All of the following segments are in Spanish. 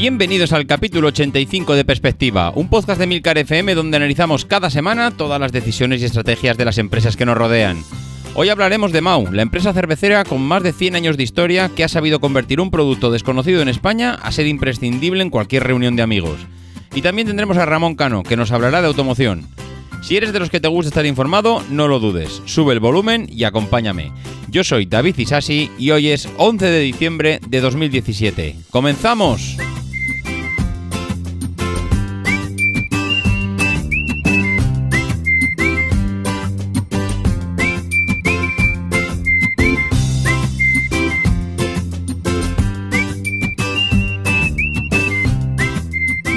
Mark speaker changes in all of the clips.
Speaker 1: Bienvenidos al capítulo 85 de Perspectiva, un podcast de Milcar FM donde analizamos cada semana todas las decisiones y estrategias de las empresas que nos rodean. Hoy hablaremos de Mau, la empresa cervecera con más de 100 años de historia que ha sabido convertir un producto desconocido en España a ser imprescindible en cualquier reunión de amigos. Y también tendremos a Ramón Cano, que nos hablará de automoción. Si eres de los que te gusta estar informado, no lo dudes, sube el volumen y acompáñame. Yo soy David Isasi y hoy es 11 de diciembre de 2017. ¡Comenzamos!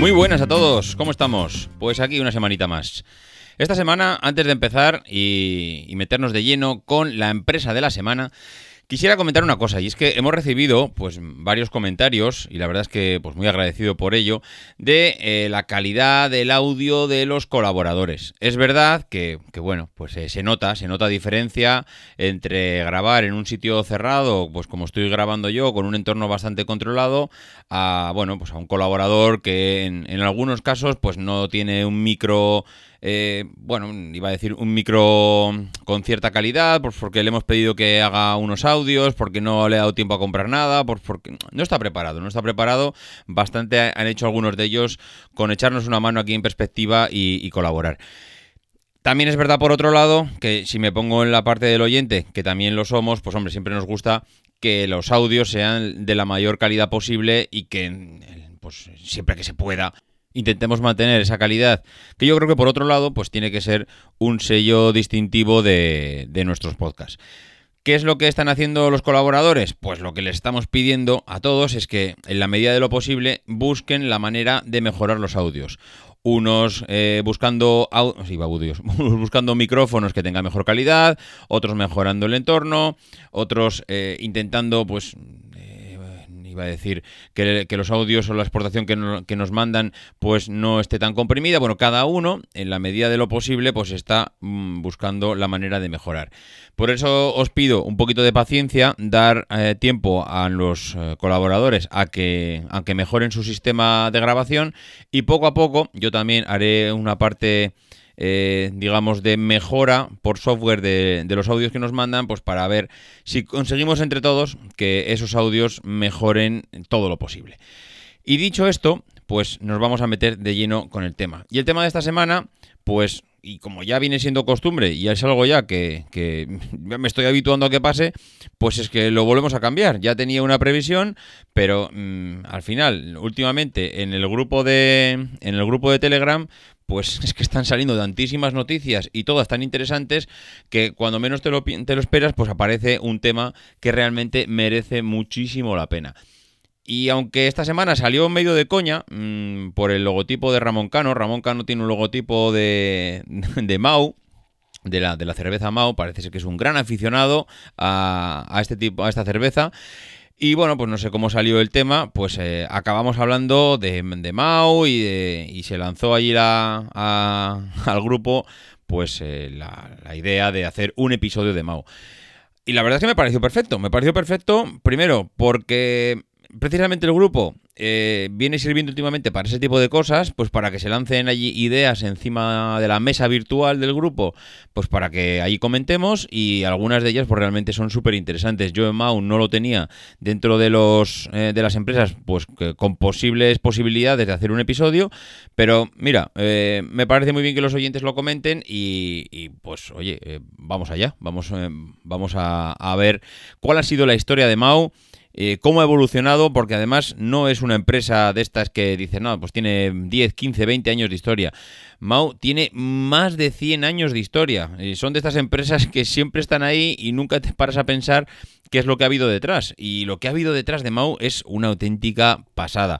Speaker 1: Muy buenas a todos, ¿cómo estamos? Pues aquí una semanita más. Esta semana, antes de empezar y, meternos de lleno con la empresa de la semana, Quisiera comentar una cosa, y es que hemos recibido pues varios comentarios, y la verdad es que pues muy agradecido por ello, de eh, la calidad del audio de los colaboradores. Es verdad que, bueno, pues eh, se nota, se nota diferencia entre grabar en un sitio cerrado, pues como estoy grabando yo, con un entorno bastante controlado, a bueno, pues a un colaborador que en, en algunos casos pues no tiene un micro eh, bueno, iba a decir un micro con cierta calidad, pues porque le hemos pedido que haga unos audios, porque no le ha dado tiempo a comprar nada, pues porque no está preparado, no está preparado. Bastante han hecho algunos de ellos con echarnos una mano aquí en perspectiva y, colaborar. También es verdad, por otro lado, que si me pongo en la parte del oyente, que también lo somos, pues hombre, siempre nos gusta que los audios sean de la mayor calidad posible y que, pues siempre que se pueda, intentemos mantener esa calidad, que yo creo que por otro lado, pues tiene que ser un sello distintivo de, nuestros podcasts. ¿Qué es lo que están haciendo los colaboradores? Pues lo que les estamos pidiendo a todos es que, en la medida de lo posible, busquen la manera de mejorar los audios. Unos eh, buscando audios, buscando micrófonos que tengan mejor calidad, otros mejorando el entorno, otros eh, intentando, pues, iba a decir que, los audios o la exportación que, nos mandan pues no esté tan comprimida. Bueno, cada uno, en la medida de lo posible, pues está mm, buscando la manera de mejorar. Por eso os pido un poquito de paciencia, dar eh, tiempo a los eh, colaboradores a que, a que mejoren su sistema de grabación y poco a poco yo también haré una parte eh, digamos, de mejora por software de, los audios que nos mandan, pues para ver si conseguimos entre todos que esos audios mejoren todo lo posible. Y dicho esto, pues nos vamos a meter de lleno con el tema. Y el tema de esta semana, pues y como ya viene siendo costumbre y es algo ya que, me estoy habituando a que pase, pues es que lo volvemos a cambiar. Ya tenía una previsión, pero mm, al final, últimamente, en el grupo de. En el grupo de Telegram, pues es que están saliendo tantísimas noticias y todas tan interesantes que cuando menos te lo, te lo esperas, pues aparece un tema que realmente merece muchísimo la pena. Y aunque esta semana salió medio de coña mm, por el logotipo de Ramón Cano, Ramón Cano tiene un logotipo de, de Mau, de la, de la, cerveza Mau, parece ser que es un gran aficionado a, este tipo, a esta cerveza. Y bueno, pues no sé cómo salió el tema, pues eh, acabamos hablando de, de Mau y, y, se lanzó allí la, al grupo pues eh, la, la idea de hacer un episodio de Mau. Y la verdad es que me pareció perfecto. Me pareció perfecto, primero, porque precisamente el grupo eh, viene sirviendo últimamente para ese tipo de cosas, pues para que se lancen allí ideas encima de la mesa virtual del grupo, pues para que ahí comentemos y algunas de ellas pues realmente son súper interesantes. Yo en Mau no lo tenía dentro de los eh, de las empresas, pues con posibles posibilidades de hacer un episodio, pero mira, eh, me parece muy bien que los oyentes lo comenten y, pues oye, vamos allá, vamos, vamos a, a ver cuál ha sido la historia de Mau eh, cómo ha evolucionado, porque además no es una empresa de estas que dicen, no, pues tiene 10, 15, 20 años de historia. Mau tiene más de 100 años de historia. Son de estas empresas que siempre están ahí y nunca te paras a pensar qué es lo que ha habido detrás. Y lo que ha habido detrás de Mau es una auténtica pasada.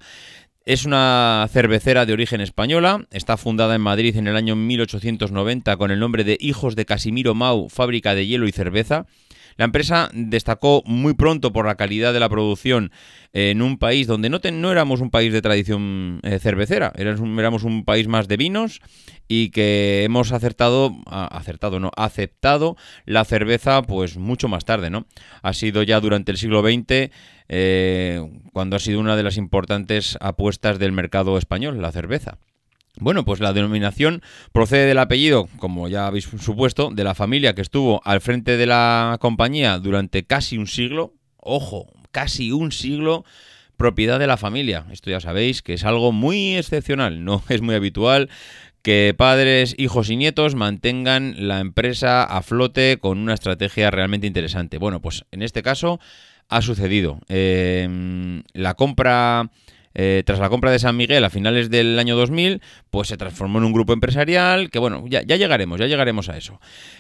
Speaker 1: Es una cervecera de origen española, está fundada en Madrid en el año 1890 con el nombre de Hijos de Casimiro Mau, fábrica de hielo y cerveza. La empresa destacó muy pronto por la calidad de la producción en un país donde no, no éramos un país de tradición eh, cervecera, éramos un, país más de vinos y que hemos acertado, acertado, no, aceptado la cerveza pues mucho más tarde, ¿no? Ha sido ya durante el siglo XX eh, cuando ha sido una de las importantes apuestas del mercado español, la cerveza. Bueno, pues la denominación procede del apellido, como ya habéis supuesto, de la familia que estuvo al frente de la compañía durante casi un siglo. Ojo, casi un siglo propiedad de la familia. Esto ya sabéis que es algo muy excepcional, no es muy habitual que padres, hijos y nietos mantengan la empresa a flote con una estrategia realmente interesante. Bueno, pues en este caso ha sucedido. Eh, la compra eh, tras la compra de San Miguel a finales del año 2000, pues se transformó en un grupo empresarial que, bueno, ya, llegaremos, ya llegaremos a eso.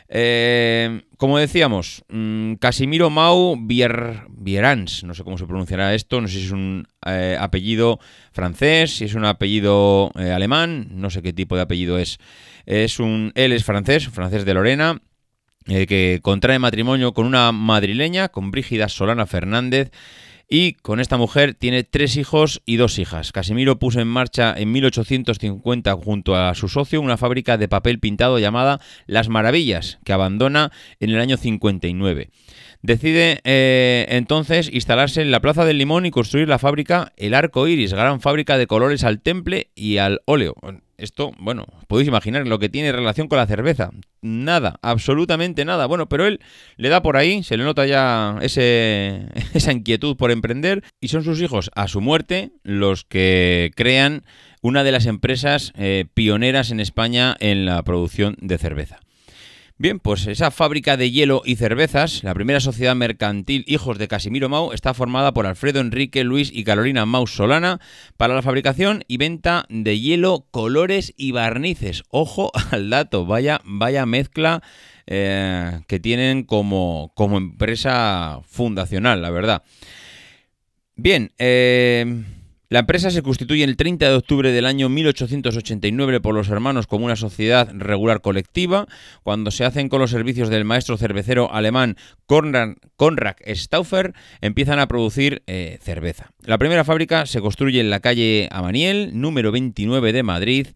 Speaker 1: Eh, como decíamos, mm, Casimiro Mau Bierans, no sé cómo se pronunciará esto, no sé si es un eh, apellido francés, si es un apellido alemán, no sé qué tipo de apellido es. Es un, él es francés, francés de Lorena, que contrae matrimonio con una madrileña, con Brígida Solana Fernández, y con esta mujer tiene tres hijos y dos hijas. Casimiro puso en marcha en 1850 junto a su socio una fábrica de papel pintado llamada Las Maravillas, que abandona en el año 59. Decide eh, entonces instalarse en la Plaza del Limón y construir la fábrica El Arco Iris, gran fábrica de colores al temple y al óleo. Esto, bueno, podéis imaginar lo que tiene relación con la cerveza. Nada, absolutamente nada. Bueno, pero él le da por ahí, se le nota ya ese, esa inquietud por emprender y son sus hijos a su muerte los que crean una de las empresas eh, pioneras en España en la producción de cerveza. Bien, pues esa fábrica de hielo y cervezas, la primera sociedad mercantil Hijos de Casimiro Mau, está formada por Alfredo Enrique, Luis y Carolina Mau Solana para la fabricación y venta de hielo, colores y barnices. Ojo al dato, vaya, vaya mezcla eh, que tienen como, como empresa fundacional, la verdad. Bien, eh... La empresa se constituye el 30 de octubre del año 1889 por los hermanos como una sociedad regular colectiva, cuando se hacen con los servicios del maestro cervecero alemán Konrad, Stauffer, empiezan a producir eh, cerveza. La primera fábrica se construye en la calle Amaniel, número 29 de Madrid,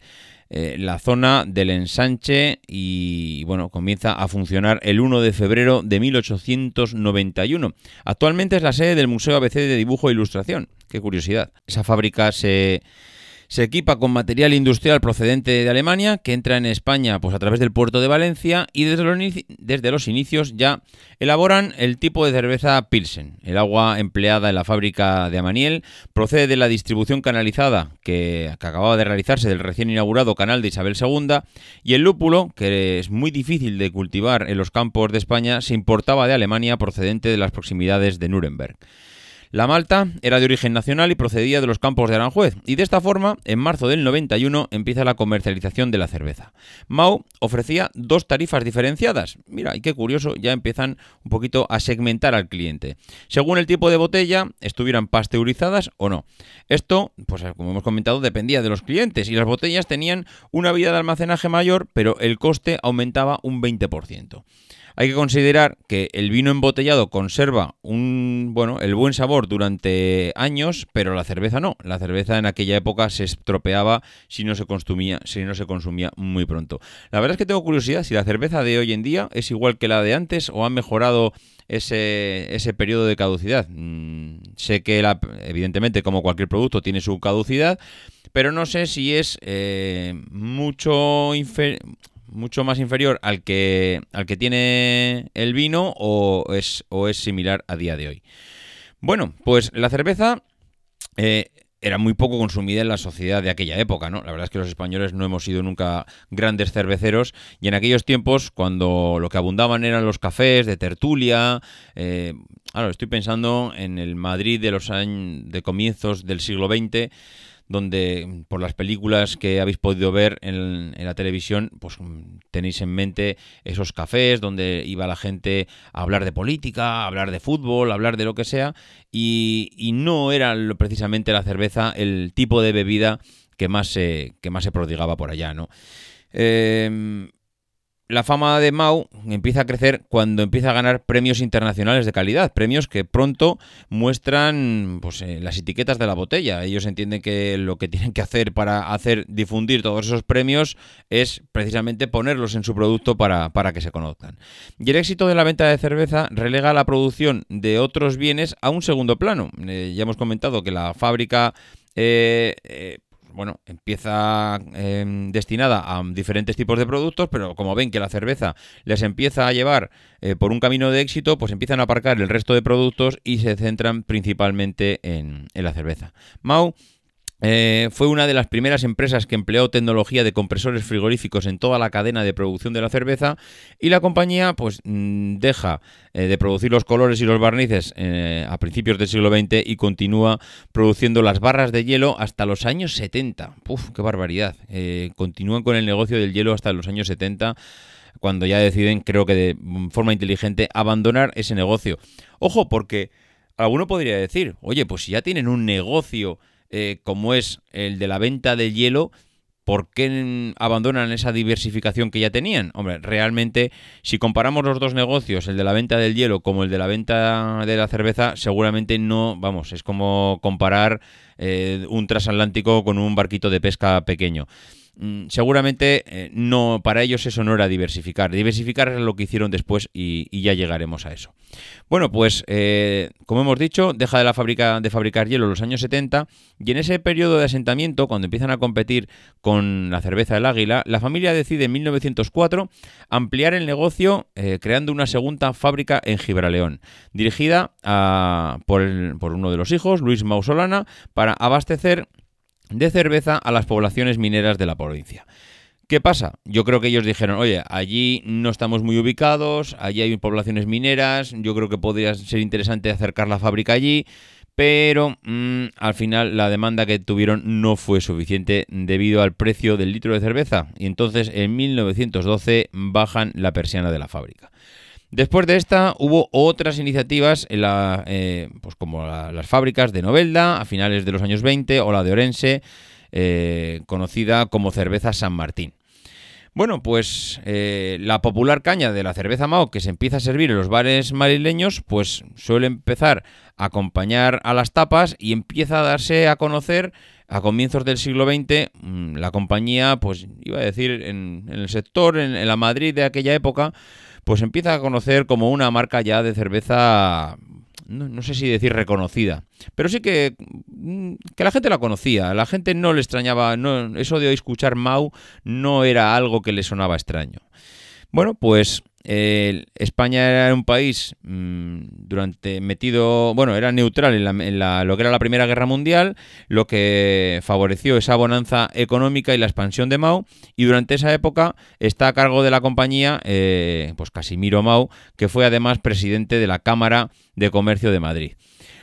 Speaker 1: eh, la zona del ensanche y bueno, comienza a funcionar el 1 de febrero de 1891. Actualmente es la sede del Museo ABC de Dibujo e Ilustración. Qué curiosidad. Esa fábrica se se equipa con material industrial procedente de Alemania que entra en España pues, a través del puerto de Valencia y desde los, desde los inicios ya elaboran el tipo de cerveza Pilsen. El agua empleada en la fábrica de Amaniel procede de la distribución canalizada que, que acababa de realizarse del recién inaugurado canal de Isabel II y el lúpulo, que es muy difícil de cultivar en los campos de España, se importaba de Alemania procedente de las proximidades de Nuremberg. La malta era de origen nacional y procedía de los campos de Aranjuez, y de esta forma, en marzo del 91, empieza la comercialización de la cerveza. Mau ofrecía dos tarifas diferenciadas. Mira, y qué curioso, ya empiezan un poquito a segmentar al cliente. Según el tipo de botella, estuvieran pasteurizadas o no. Esto, pues como hemos comentado, dependía de los clientes, y las botellas tenían una vida de almacenaje mayor, pero el coste aumentaba un 20%. Hay que considerar que el vino embotellado conserva un bueno, el buen sabor durante años, pero la cerveza no. La cerveza en aquella época se estropeaba si no se consumía, si no se consumía muy pronto. La verdad es que tengo curiosidad si la cerveza de hoy en día es igual que la de antes o ha mejorado ese, ese periodo de caducidad. Mm, sé que la, evidentemente como cualquier producto tiene su caducidad, pero no sé si es eh, mucho inferior mucho más inferior al que, al que tiene el vino o es, o es similar a día de hoy. Bueno, pues la cerveza, eh, era muy poco consumida en la sociedad de aquella época, ¿no? La verdad es que los españoles no hemos sido nunca grandes cerveceros y en aquellos tiempos, cuando lo que abundaban eran los cafés de tertulia, eh, estoy pensando en el Madrid de los años de comienzos del siglo XX, donde por las películas que habéis podido ver en, la televisión, pues tenéis en mente esos cafés donde iba la gente a hablar de política, a hablar de fútbol, a hablar de lo que sea, y, no era precisamente la cerveza el tipo de bebida que más se, que más se prodigaba por allá, ¿no? Eh, la fama de Mau empieza a crecer cuando empieza a ganar premios internacionales de calidad, premios que pronto muestran pues, eh, las etiquetas de la botella. Ellos entienden que lo que tienen que hacer para hacer difundir todos esos premios es precisamente ponerlos en su producto para, para que se conozcan. Y el éxito de la venta de cerveza relega la producción de otros bienes a un segundo plano. Eh, ya hemos comentado que la fábrica eh, bueno, empieza em, destinada a diferentes tipos de productos, pero como ven que la cerveza les empieza a llevar eh, por un camino de éxito, pues empiezan a aparcar el resto de productos y se centran principalmente en, en la cerveza. Mau eh, fue una de las primeras empresas que empleó tecnología de compresores frigoríficos en toda la cadena de producción de la cerveza y la compañía pues mm, deja eh, de producir los colores y los barnices eh, a principios del siglo XX y continúa produciendo las barras de hielo hasta los años 70. ¡Uf, qué barbaridad! continúan con el negocio del hielo hasta los años 70 cuando ya deciden, creo que de forma inteligente, abandonar ese negocio. Ojo, porque alguno podría decir, oye, pues si ya tienen un negocio eh, como es el de la venta de hielo, ¿por qué abandonan esa diversificación que ya tenían? Hombre, realmente, si comparamos los dos negocios, el de la venta del hielo como el de la venta de la cerveza, seguramente no, vamos, es como comparar eh, un transatlántico con un barquito de pesca pequeño. Mm, seguramente eh, no para ellos eso no era diversificar. Diversificar es lo que hicieron después y, ya llegaremos a eso. Bueno, pues eh, como hemos dicho, deja de la fábrica de fabricar hielo en los años 70 y en ese periodo de asentamiento, cuando empiezan a competir con la cerveza del Águila, la familia decide en 1904 ampliar el negocio eh, creando una segunda fábrica en Gibraleón, dirigida por, por uno de los hijos, Luis Mausolana, para abastecer de cerveza a las poblaciones mineras de la provincia. ¿Qué pasa? Yo creo que ellos dijeron, oye, allí no estamos muy ubicados, allí hay poblaciones mineras, yo creo que podría ser interesante acercar la fábrica allí, pero mm, al final la demanda que tuvieron no fue suficiente debido al precio del litro de cerveza y entonces en 1912 bajan la persiana de la fábrica. Después de esta hubo otras iniciativas en la, eh, pues como las fábricas de Novelda a finales de los años 20 o la de Orense, eh, conocida como cerveza San Martín. Bueno, pues eh, la popular caña de la cerveza Mao que se empieza a servir en los bares madrileños, pues suele empezar a acompañar a las tapas y empieza a darse a conocer a comienzos del siglo XX. Mm, la compañía, pues iba a decir, en, el sector, en la Madrid de aquella época, pues empieza a conocer como una marca ya de cerveza, no, sé si decir reconocida, pero sí que, mm, que la gente la conocía, la gente no le extrañaba, no, eso de escuchar Mau no era algo que le sonaba extraño. Bueno, pues España era un país mm, durante metido, bueno, era neutral en, la, lo que era la Primera Guerra Mundial, lo que favoreció esa bonanza económica y la expansión de Mao. Y durante esa época está a cargo de la compañía, eh, pues Casimiro Mao, que fue además presidente de la Cámara de Comercio de Madrid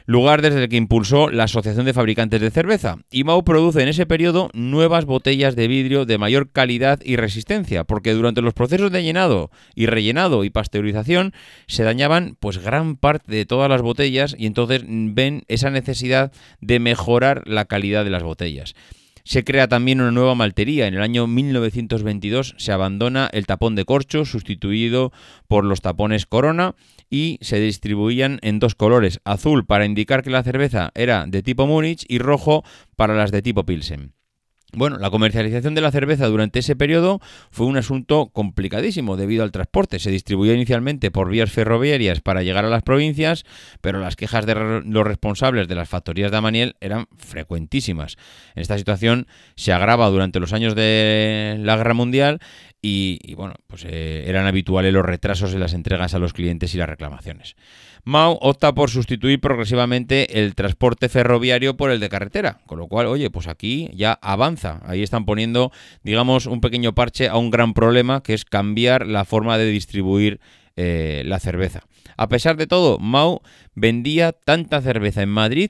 Speaker 1: lugar desde el que impulsó la Asociación de Fabricantes de Cerveza. Y Mau produce en ese periodo nuevas botellas de vidrio de mayor calidad y resistencia, porque durante los procesos de llenado y rellenado y pasteurización se dañaban pues gran parte de todas las botellas y entonces ven esa necesidad de mejorar la calidad de las botellas. Se crea también una nueva maltería. En el año 1922 se abandona el tapón de corcho, sustituido por los tapones corona, y se distribuían en dos colores, azul para indicar que la cerveza era de tipo Múnich y rojo para las de tipo Pilsen. Bueno, la comercialización de la cerveza durante ese periodo fue un asunto complicadísimo debido al transporte. Se distribuyó inicialmente por vías ferroviarias para llegar a las provincias, pero las quejas de los responsables de las factorías de Amaniel eran frecuentísimas. Esta situación se agrava durante los años de la Guerra Mundial y, bueno, pues eh, eran habituales los retrasos en las entregas a los clientes y las reclamaciones. Mau opta por sustituir progresivamente el transporte ferroviario por el de carretera, con lo cual, oye, pues aquí ya avanza. Ahí están poniendo, digamos, un pequeño parche a un gran problema que es cambiar la forma de distribuir eh, la cerveza. A pesar de todo, Mau vendía tanta cerveza en Madrid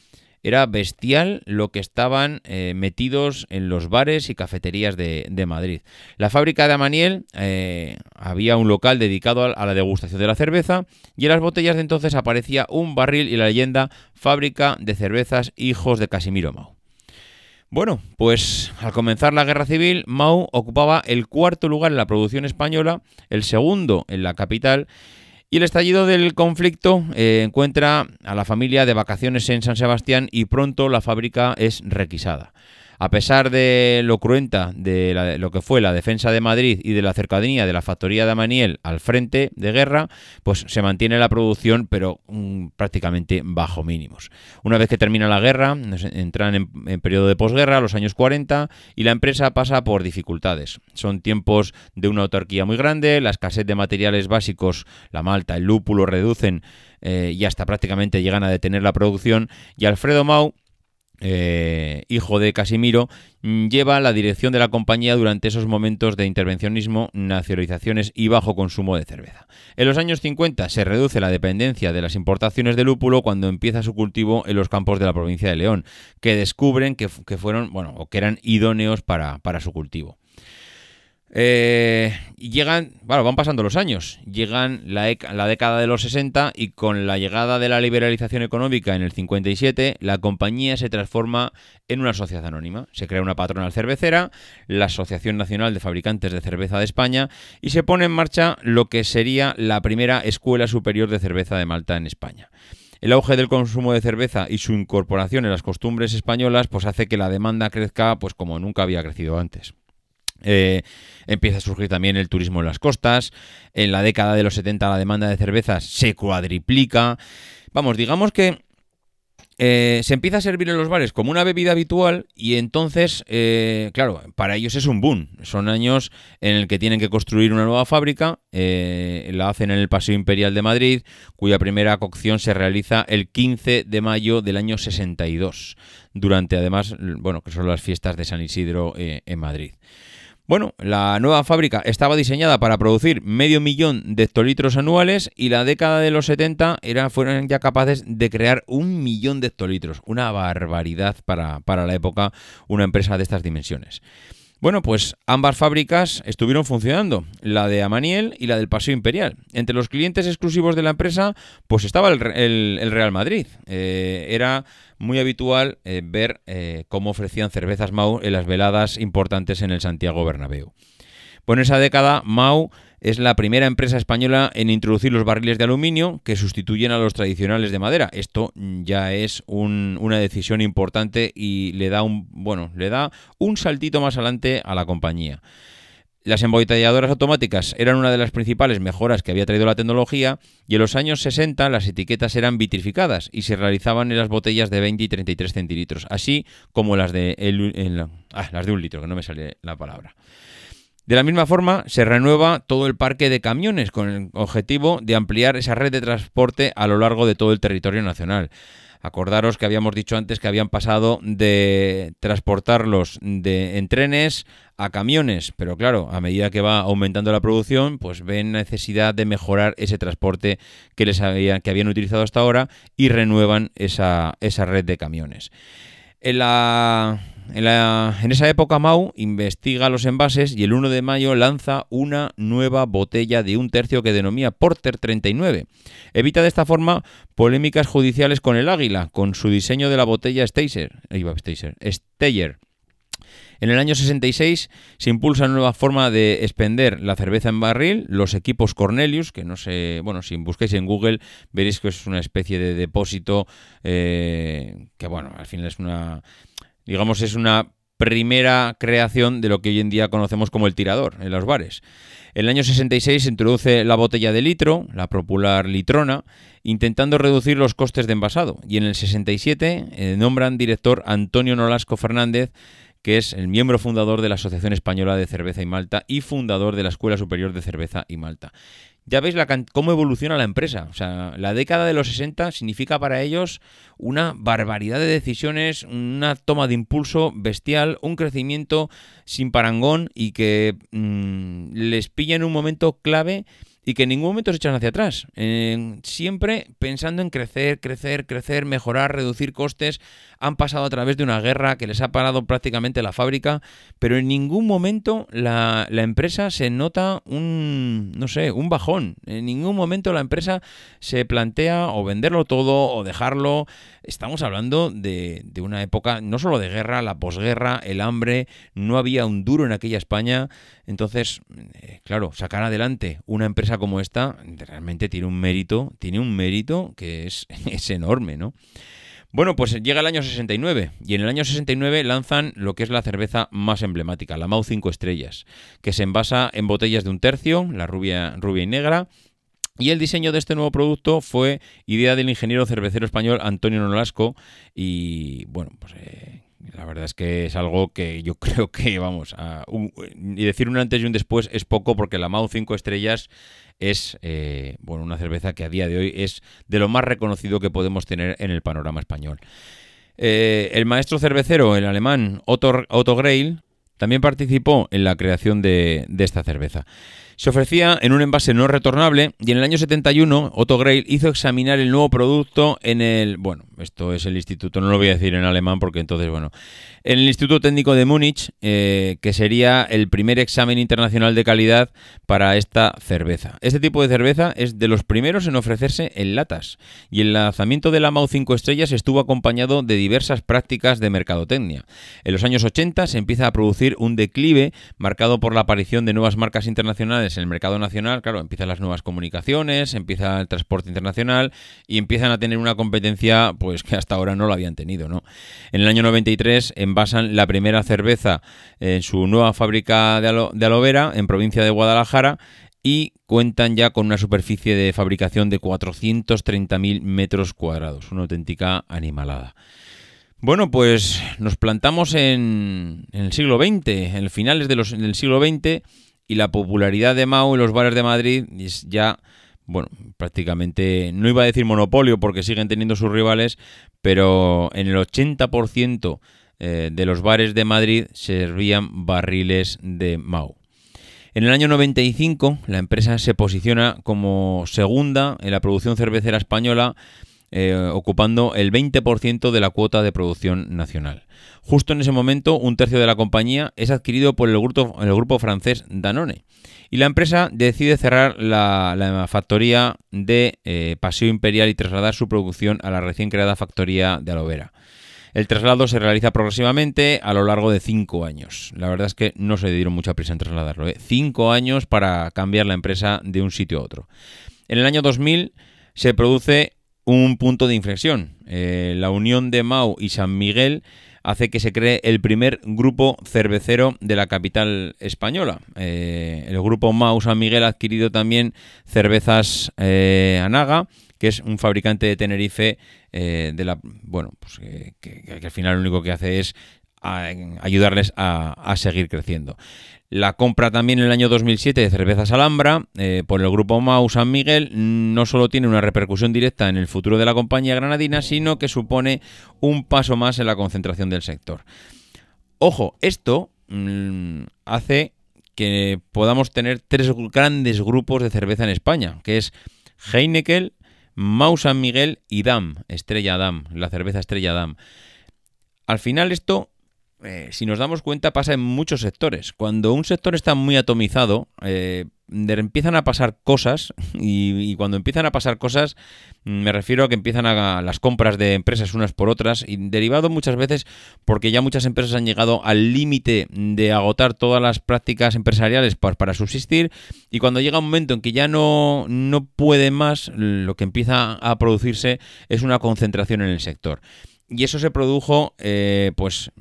Speaker 1: era bestial lo que estaban eh, metidos en los bares y cafeterías de, Madrid. La fábrica de Amaniel eh, había un local dedicado a, la degustación de la cerveza y en las botellas de entonces aparecía un barril y la leyenda Fábrica de Cervezas Hijos de Casimiro Mau. Bueno, pues al comenzar la guerra civil, Mau ocupaba el cuarto lugar en la producción española, el segundo en la capital y el estallido del conflicto eh, encuentra a la familia de vacaciones en San Sebastián y pronto la fábrica es requisada. A pesar de lo cruenta de, lo que fue la defensa de Madrid y de la cercanía de la factoría de Amaniel al frente de guerra, pues se mantiene la producción, pero mm, prácticamente bajo mínimos. Una vez que termina la guerra, entran en, en periodo de posguerra, los años 40, y la empresa pasa por dificultades. Son tiempos de una autarquía muy grande, la escasez de materiales básicos, la malta, el lúpulo, reducen eh, y hasta prácticamente llegan a detener la producción, y Alfredo Mau eh, hijo de Casimiro, mm, lleva la dirección de la compañía durante esos momentos de intervencionismo, nacionalizaciones y bajo consumo de cerveza. En los años 50 se reduce la dependencia de las importaciones de lúpulo cuando empieza su cultivo en los campos de la provincia de León, que descubren que, fueron, bueno, que eran idóneos para, para su cultivo. Eh, llegan, bueno, van pasando los años, llegan la, la, década de los 60 y con la llegada de la liberalización económica en el 57, la compañía se transforma en una sociedad anónima. Se crea una patronal cervecera, la Asociación Nacional de Fabricantes de Cerveza de España, y se pone en marcha lo que sería la primera Escuela Superior de Cerveza de Malta en España. El auge del consumo de cerveza y su incorporación en las costumbres españolas pues hace que la demanda crezca pues como nunca había crecido antes. Eh, empieza a surgir también el turismo en las costas. En la década de los 70 la demanda de cervezas se cuadriplica. Vamos, digamos que eh, se empieza a servir en los bares como una bebida habitual y entonces, eh, claro, para ellos es un boom. Son años en el que tienen que construir una nueva fábrica, la hacen en el Paseo Imperial de Madrid, cuya primera cocción se realiza el 15 de mayo del año 62, durante además, bueno, que son las fiestas de San Isidro en Madrid. Bueno, la nueva fábrica estaba diseñada para producir medio millón de hectolitros anuales y la década de los 70 era, fueron ya capaces de crear un millón de hectolitros. Una barbaridad para, para la época, una empresa de estas dimensiones. Bueno, pues ambas fábricas estuvieron funcionando, la de Amaniel y la del Paseo Imperial. Entre los clientes exclusivos de la empresa, pues estaba el, Real Madrid. Eh, era muy habitual eh, ver eh, cómo ofrecían cervezas Mau en las veladas importantes en el Santiago Bernabéu. Pues en esa década, Mau es la primera empresa española en introducir los barriles de aluminio que sustituyen a los tradicionales de madera. Esto ya es una decisión importante y le da un bueno, le da un saltito más adelante a la compañía. Las embotelladoras automáticas eran una de las principales mejoras que había traído la tecnología y en los años 60 las etiquetas eran vitrificadas y se realizaban en las botellas de 20 y 33 centilitros, así como las de, ah, las de un litro, que no me sale la palabra. De la misma forma, se renueva todo el parque de camiones con el objetivo de ampliar esa red de transporte a lo largo de todo el territorio nacional. Acordaros que habíamos dicho antes que habían pasado de transportarlos de, en trenes a camiones, pero claro, a medida que va aumentando la producción, pues ven necesidad de mejorar ese transporte que les había, que habían utilizado hasta ahora y renuevan esa, esa red de camiones. En la en, esa época Mau investiga los envases y el 1 de mayo lanza una nueva botella de un tercio que denomina Porter 39. Evita de esta forma polémicas judiciales con el Águila, con su diseño de la botella Steyer. En el año 66 se impulsa una nueva forma de expender la cerveza en barril, los equipos Cornelius, que no sé, bueno, si busquéis en Google veréis que es una especie de depósito eh, que, bueno, al final es una digamos, es una primera creación de lo que hoy en día conocemos como el tirador en los bares. En el año 66 se introduce la botella de litro, la popular litrona, intentando reducir los costes de envasado. Y en el 67 eh, nombran director Antonio Nolasco Fernández, que es el miembro fundador de la Asociación Española de Cerveza y Malta y fundador de la Escuela Superior de Cerveza y Malta ya veis cómo evoluciona la empresa. O sea, la década de los 60 significa para ellos una barbaridad de decisiones, una toma de impulso bestial, un crecimiento sin parangón y que mm, les pilla en un momento clave y que en ningún momento se echan hacia atrás. siempre pensando en crecer, crecer, crecer, mejorar, reducir costes. Han pasado a través de una guerra que les ha parado prácticamente la fábrica, pero en ningún momento la, empresa se nota un, no sé, un bajón. En ningún momento la empresa se plantea o venderlo todo o dejarlo. Estamos hablando de, de una época no solo de guerra, la posguerra, el hambre, no había un duro en aquella España. Entonces, eh, claro, sacar adelante una empresa como esta realmente tiene un mérito, tiene un mérito que es, es enorme, ¿no? Bueno, pues llega el año 69 y en el año 69 lanzan lo que es la cerveza más emblemática, la Mau 5 estrellas, que se envasa en botellas de un tercio, la rubia, rubia y negra, y el diseño de este nuevo producto fue idea del ingeniero cervecero español Antonio Nolasco y bueno, pues eh, la verdad es que es algo que yo creo que, vamos, a y decir un antes y un después es poco porque la Mau 5 estrellas es eh, bueno, una cerveza que a día de hoy es de lo más reconocido que podemos tener en el panorama español. Eh, el maestro cervecero, el alemán Otto, Otto Greil, también participó en la creación de, de esta cerveza. Se ofrecía en un envase no retornable y en el año 71 Otto Grail hizo examinar el nuevo producto en el, bueno, esto es el instituto, no lo voy a decir en alemán porque entonces, bueno, en el Instituto Técnico de Múnich, eh, que sería el primer examen internacional de calidad para esta cerveza. Este tipo de cerveza es de los primeros en ofrecerse en latas y el lanzamiento de la MAU 5 estrellas estuvo acompañado de diversas prácticas de mercadotecnia. En los años 80 se empieza a producir un declive marcado por la aparición de nuevas marcas internacionales en el mercado nacional, claro, empiezan las nuevas comunicaciones, empieza el transporte internacional y empiezan a tener una competencia pues que hasta ahora no lo habían tenido, ¿no? En el año 93 envasan la primera cerveza en su nueva fábrica de, alo de aloe vera en provincia de Guadalajara y cuentan ya con una superficie de fabricación de 430.000 metros cuadrados, una auténtica animalada. Bueno, pues nos plantamos en, el siglo XX, en finales del siglo XX, y la popularidad de Mao en los bares de Madrid es ya, bueno, prácticamente, no iba a decir monopolio porque siguen teniendo sus rivales, pero en el 80% eh, de los bares de Madrid servían barriles de Mao. En el año 95 la empresa se posiciona como segunda en la producción cervecera española eh, ocupando el 20% de la cuota de producción nacional. Justo en ese momento, un tercio de la compañía es adquirido por el grupo, francés Danone. Y la empresa decide cerrar la, factoría de eh, Paseo Imperial y trasladar su producción a la recién creada factoría de Aloe El traslado se realiza progresivamente a lo largo de cinco años. La verdad es que no se dieron mucha prisa en trasladarlo. ¿eh? Cinco años para cambiar la empresa de un sitio a otro. En el año 2000 se produce un punto de inflexión. Eh, la unión de Mau y San Miguel hace que se cree el primer grupo cervecero de la capital española. Eh, el grupo Mau San Miguel ha adquirido también cervezas eh, Anaga, que es un fabricante de Tenerife de la bueno pues que, al final lo único que hace es ayudarles a seguir creciendo. La compra también en el año 2007 de cervezas Alhambra eh, por el grupo Mau San Miguel no solo tiene una repercusión directa en el futuro de la compañía granadina, sino que supone un paso más en la concentración del sector. Ojo, esto mm, hace que podamos tener tres grandes grupos de cerveza en España, que es Heineken, Mau San Miguel y Dam, Estrella Dam, la cerveza Estrella Dam. Al final esto eh, si nos damos cuenta, pasa en muchos sectores. Cuando un sector está muy atomizado, eh, empiezan a pasar cosas y, cuando empiezan a pasar cosas me refiero a que empiezan a las compras de empresas unas por otras y derivado muchas veces porque ya muchas empresas han llegado al límite de agotar todas las prácticas empresariales para, para, subsistir y cuando llega un momento en que ya no, no puede más lo que empieza a producirse es una concentración en el sector. Y eso se produjo eh, pues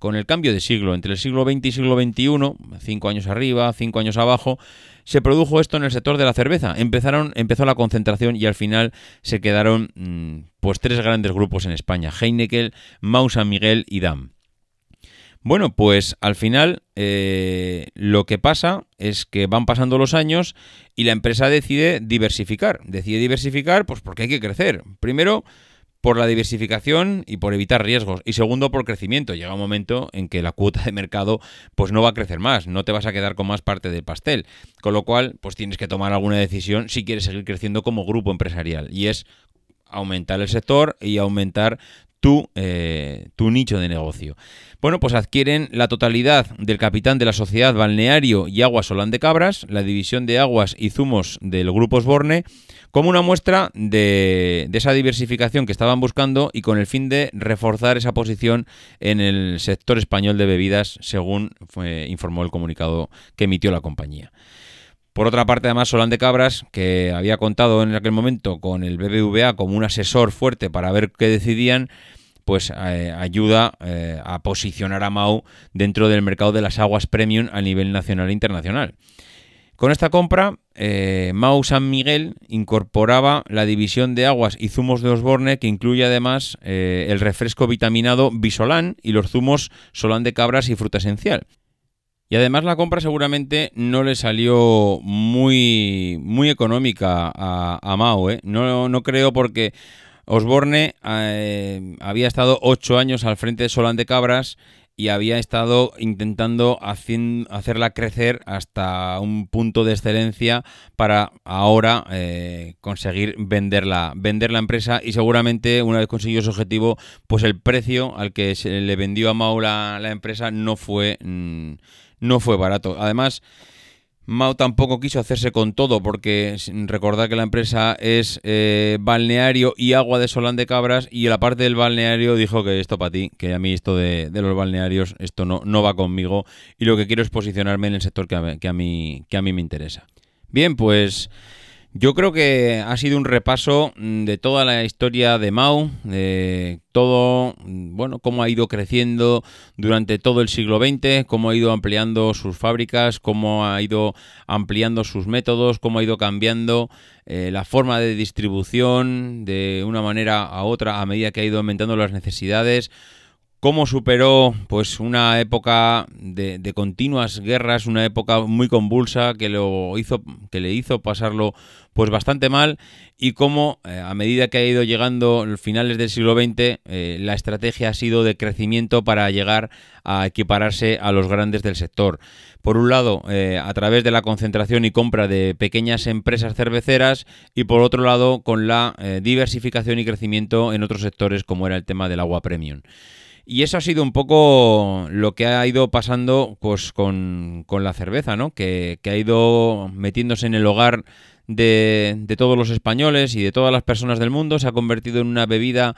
Speaker 1: con el cambio de siglo, entre el siglo XX y siglo XXI, cinco años arriba, cinco años abajo, se produjo esto en el sector de la cerveza. Empezaron, empezó la concentración y al final se quedaron mm, pues tres grandes grupos en España, Heineken, Mau San Miguel y Dam. Bueno, pues al final eh, lo que pasa es que van pasando los años y la empresa decide diversificar. Decide diversificar pues porque hay que crecer. Primero, por la diversificación y por evitar riesgos. Y segundo, por crecimiento. Llega un momento en que la cuota de mercado pues no va a crecer más, no te vas a quedar con más parte del pastel. Con lo cual, pues tienes que tomar alguna decisión si quieres seguir creciendo como grupo empresarial. Y es aumentar el sector y aumentar tu, eh, tu nicho de negocio. Bueno, pues adquieren la totalidad del capitán de la sociedad Balneario y Aguas Solán de Cabras, la división de aguas y zumos del Grupo Osborne, como una muestra de, esa diversificación que estaban buscando y con el fin de reforzar esa posición en el sector español de bebidas, según informó el comunicado que emitió la compañía. Por otra parte, además, Solán de Cabras, que había contado en aquel momento con el BBVA como un asesor fuerte para ver qué decidían, pues eh, ayuda eh, a posicionar a Mau dentro del mercado de las aguas premium a nivel nacional e internacional. Con esta compra, eh, Mau San Miguel incorporaba la división de aguas y zumos de Osborne, que incluye además eh, el refresco vitaminado Bisolán y los zumos Solán de cabras y fruta esencial. Y además la compra seguramente no le salió muy, muy económica a, a Mau. ¿eh? No, no creo porque Osborne había estado ocho años al frente de Solán de Cabras y había estado intentando hacerla crecer hasta un punto de excelencia para ahora eh, conseguir venderla, vender la empresa y seguramente una vez conseguido su objetivo, pues el precio al que se le vendió a Maula la, empresa no fue, mm, no fue barato. Además, Mao tampoco quiso hacerse con todo porque recordad que la empresa es eh, balneario y agua de Solán de Cabras y la parte del balneario dijo que esto para ti, que a mí esto de, los balnearios, esto no, no va conmigo y lo que quiero es posicionarme en el sector que que a, mí, que a mí me interesa. Bien, pues... Yo creo que ha sido un repaso mm, de toda la historia de Mao, de todo, mm, bueno, cómo ha ido creciendo durante todo el siglo XX, cómo ha ido ampliando sus fábricas, cómo ha ido ampliando sus métodos, cómo ha ido cambiando eh, la forma de distribución de una manera a otra a medida que ha ido aumentando las necesidades cómo superó pues una época de, continuas guerras, una época muy convulsa que lo hizo, que le hizo pasarlo pues bastante mal y cómo eh, a medida que ha ido llegando los finales del siglo XX eh, la estrategia ha sido de crecimiento para llegar a equipararse a los grandes del sector. Por un lado, eh, a través de la concentración y compra de pequeñas empresas cerveceras y por otro lado, con la diversificación y crecimiento en otros sectores como era el tema del agua premium. Y eso ha sido un poco lo que ha ido pasando pues, con, la cerveza, ¿no? Que, que, ha ido metiéndose en el hogar de, de, todos los españoles y de todas las personas del mundo. Se ha convertido en una bebida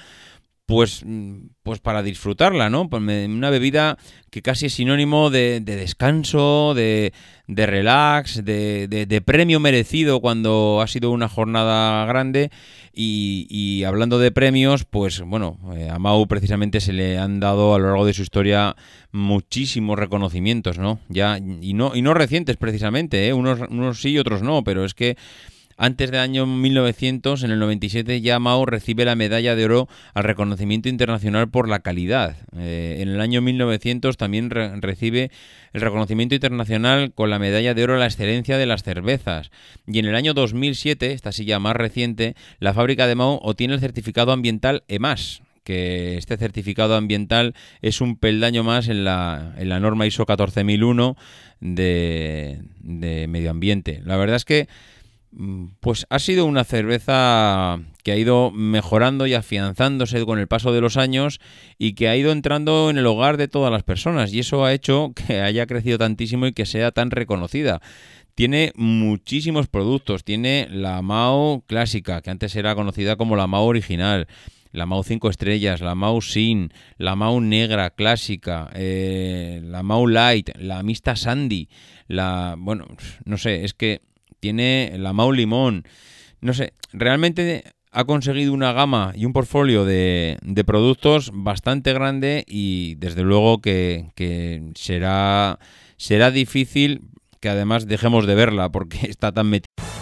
Speaker 1: pues, mm, pues para disfrutarla, ¿no? Pues una bebida que casi es sinónimo de, descanso, de, relax, de, premio merecido cuando ha sido una jornada grande. Y, hablando de premios, pues bueno, eh, a Mau precisamente se le han dado a lo largo de su historia muchísimos reconocimientos, ¿no? Ya, y no, y no recientes precisamente, ¿eh? unos, unos sí y otros no, pero es que antes del año 1900, en el 97, ya Mao recibe la medalla de oro al reconocimiento internacional por la calidad. Eh, en el año 1900 también recibe el reconocimiento internacional con la medalla de oro a la excelencia de las cervezas. Y en el año 2007, esta silla más reciente, la fábrica de Mao obtiene el certificado ambiental EMAS, que este certificado ambiental es un peldaño más en la, en la norma ISO 14001 de, medio ambiente. La verdad es que pues ha sido una cerveza que ha ido mejorando y afianzándose con el paso de los años y que ha ido entrando en el hogar de todas las personas y eso ha hecho que haya crecido tantísimo y que sea tan reconocida. Tiene muchísimos productos, tiene la Mao clásica, que antes era conocida como la Mao original, la Mao 5 estrellas, la Mao Sin, la Mao negra clásica, eh, la Mao Light, la Mista Sandy, la... bueno, no sé, es que tiene la Mau Limón. No sé, realmente ha conseguido una gama y un portfolio de, productos bastante grande y desde luego que, que, será, será difícil que además dejemos de verla porque está tan metida.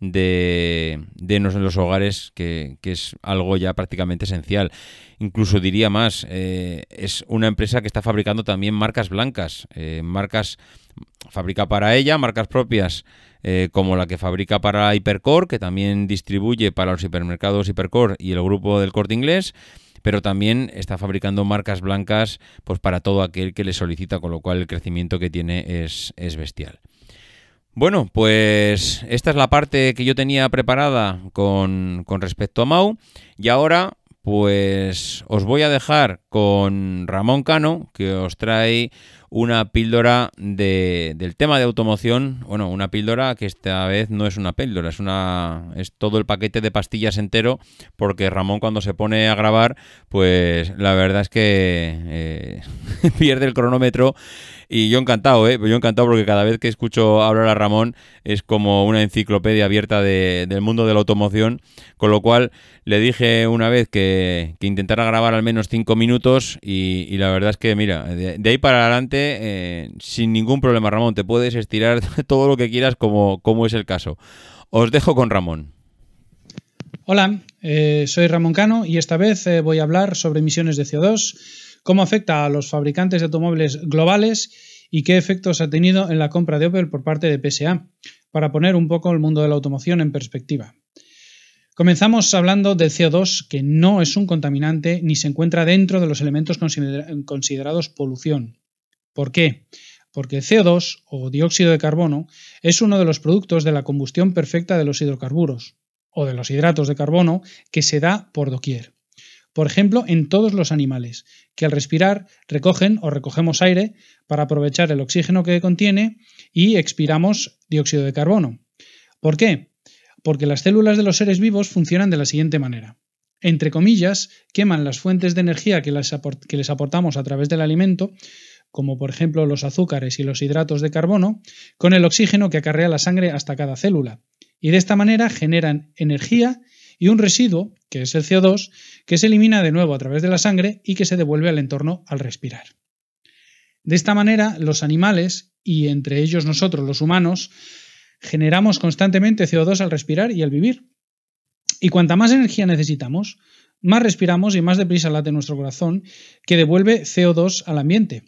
Speaker 1: de, de los hogares, que, que, es algo ya prácticamente esencial. Incluso diría más, eh, es una empresa que está fabricando también marcas blancas, eh, marcas fabrica para ella, marcas propias eh, como la que fabrica para Hypercore, que también distribuye para los hipermercados Hypercore y el grupo del corte inglés pero también está fabricando marcas blancas pues para todo aquel que le solicita, con lo cual el crecimiento que tiene es, es bestial. Bueno, pues esta es la parte que yo tenía preparada con, con respecto a Mau. Y ahora pues os voy a dejar con Ramón Cano que os trae una píldora de, del tema de automoción. Bueno, una píldora que esta vez no es una píldora, es una es todo el paquete de pastillas entero, porque Ramón cuando se pone a grabar, pues la verdad es que eh, pierde el cronómetro. Y yo encantado, ¿eh? Yo encantado porque cada vez que escucho hablar a Ramón es como una enciclopedia abierta del mundo de la automoción. Con lo cual le dije una vez que, intentara grabar al menos cinco minutos y, la verdad es que, mira, de ahí para adelante eh, sin ningún problema, Ramón. Te puedes estirar todo lo que quieras como, como es el caso. Os dejo con Ramón.
Speaker 2: Hola, eh, soy Ramón Cano y esta vez eh, voy a hablar sobre emisiones de CO2, cómo afecta a los fabricantes de automóviles globales y qué efectos ha tenido en la compra de Opel por parte de PSA, para poner un poco el mundo de la automoción en perspectiva. Comenzamos hablando del CO2, que no es un contaminante ni se encuentra dentro de los elementos considerados polución. ¿Por qué? porque el CO2 o dióxido de carbono es uno de los productos de la combustión perfecta de los hidrocarburos o de los hidratos de carbono que se da por doquier. Por ejemplo, en todos los animales, que al respirar recogen o recogemos aire para aprovechar el oxígeno que contiene y expiramos dióxido de carbono. ¿Por qué? Porque las células de los seres vivos funcionan de la siguiente manera. Entre comillas, queman las fuentes de energía que, les aportamos a través del alimento, como por ejemplo los azúcares y los hidratos de carbono, con el oxígeno que acarrea la sangre hasta cada célula. Y de esta manera generan energía y un residuo, que es el CO2, que se elimina de nuevo a través de la sangre y que se devuelve al entorno al respirar. De esta manera, los animales, y entre ellos nosotros los humanos, generamos constantemente CO2 al respirar y al vivir. Y cuanta más energía necesitamos, más respiramos y más deprisa late nuestro corazón, que devuelve CO2 al ambiente.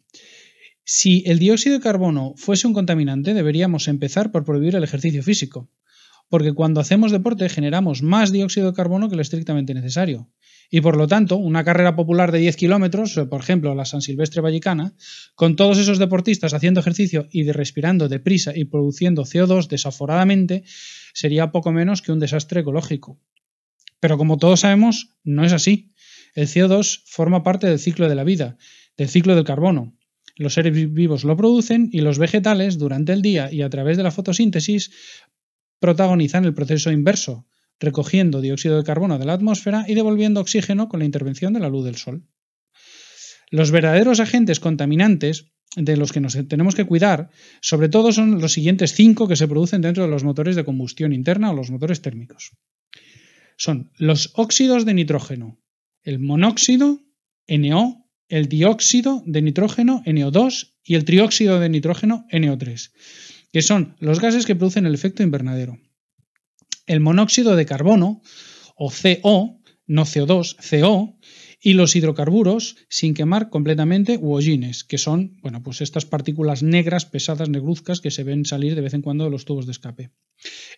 Speaker 2: Si el dióxido de carbono fuese un contaminante, deberíamos empezar por prohibir el ejercicio físico porque cuando hacemos deporte generamos más dióxido de carbono que lo estrictamente necesario. Y por lo tanto, una carrera popular de 10 kilómetros, por ejemplo la San Silvestre Vallecana, con todos esos deportistas haciendo ejercicio y respirando deprisa y produciendo CO2 desaforadamente, sería poco menos que un desastre ecológico. Pero como todos sabemos, no es así. El CO2 forma parte del ciclo de la vida, del ciclo del carbono. Los seres vivos lo producen y los vegetales, durante el día y a través de la fotosíntesis, protagonizan el proceso inverso, recogiendo dióxido de carbono de la atmósfera y devolviendo oxígeno con la intervención de la luz del sol. Los verdaderos agentes contaminantes de los que nos tenemos que cuidar, sobre todo son los siguientes cinco que se producen dentro de los motores de combustión interna o los motores térmicos. Son los óxidos de nitrógeno, el monóxido, NO, el dióxido de nitrógeno, NO2, y el trióxido de nitrógeno, NO3 que son los gases que producen el efecto invernadero. El monóxido de carbono, o CO, no CO2, CO, y los hidrocarburos sin quemar completamente u hollines, que son, bueno, pues estas partículas negras, pesadas, negruzcas que se ven salir de vez en cuando de los tubos de escape.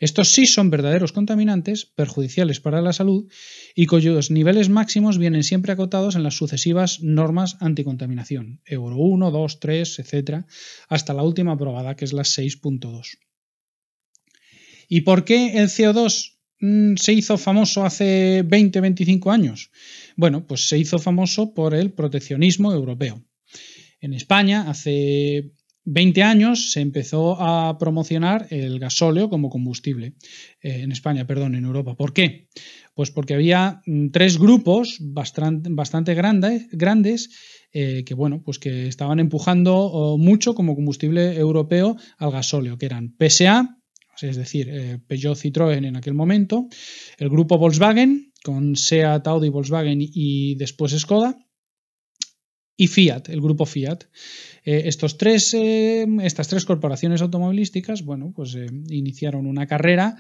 Speaker 2: Estos sí son verdaderos contaminantes, perjudiciales para la salud y cuyos niveles máximos vienen siempre acotados en las sucesivas normas anticontaminación, Euro 1, 2, 3, etc., hasta la última aprobada, que es la 6.2. ¿Y por qué el CO2 Mm, se hizo famoso hace 20, 25 años? Bueno, pues se hizo famoso por el proteccionismo europeo. En España, hace 20 años se empezó a promocionar el gasóleo como combustible. Eh, en España, perdón, en Europa. ¿Por qué? Pues porque había mm, tres grupos bastante, grandes eh, que, bueno, pues que estaban empujando mucho como combustible europeo al gasóleo, que eran PSA, es decir, eh, Peugeot Citroën en aquel momento, el grupo Volkswagen con Seat, Audi, Volkswagen y después Skoda, y Fiat, el grupo Fiat. Eh, estos tres, eh, estas tres corporaciones automovilísticas, bueno, pues iniciaron una carrera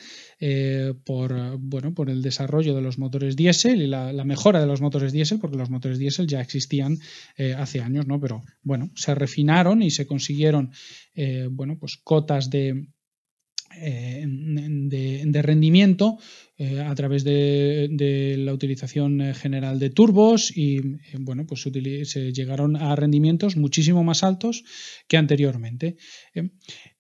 Speaker 2: por, bueno, por el desarrollo de los motores diésel y la, la, mejora de los motores diésel, porque los motores diésel ya existían hace años, ¿no? Pero bueno, se refinaron y se consiguieron, bueno, pues cotas de, eh, de, rendimiento eh, a través de, la utilización eh, general de turbos y bueno pues se, llegaron a rendimientos muchísimo más altos que anteriormente.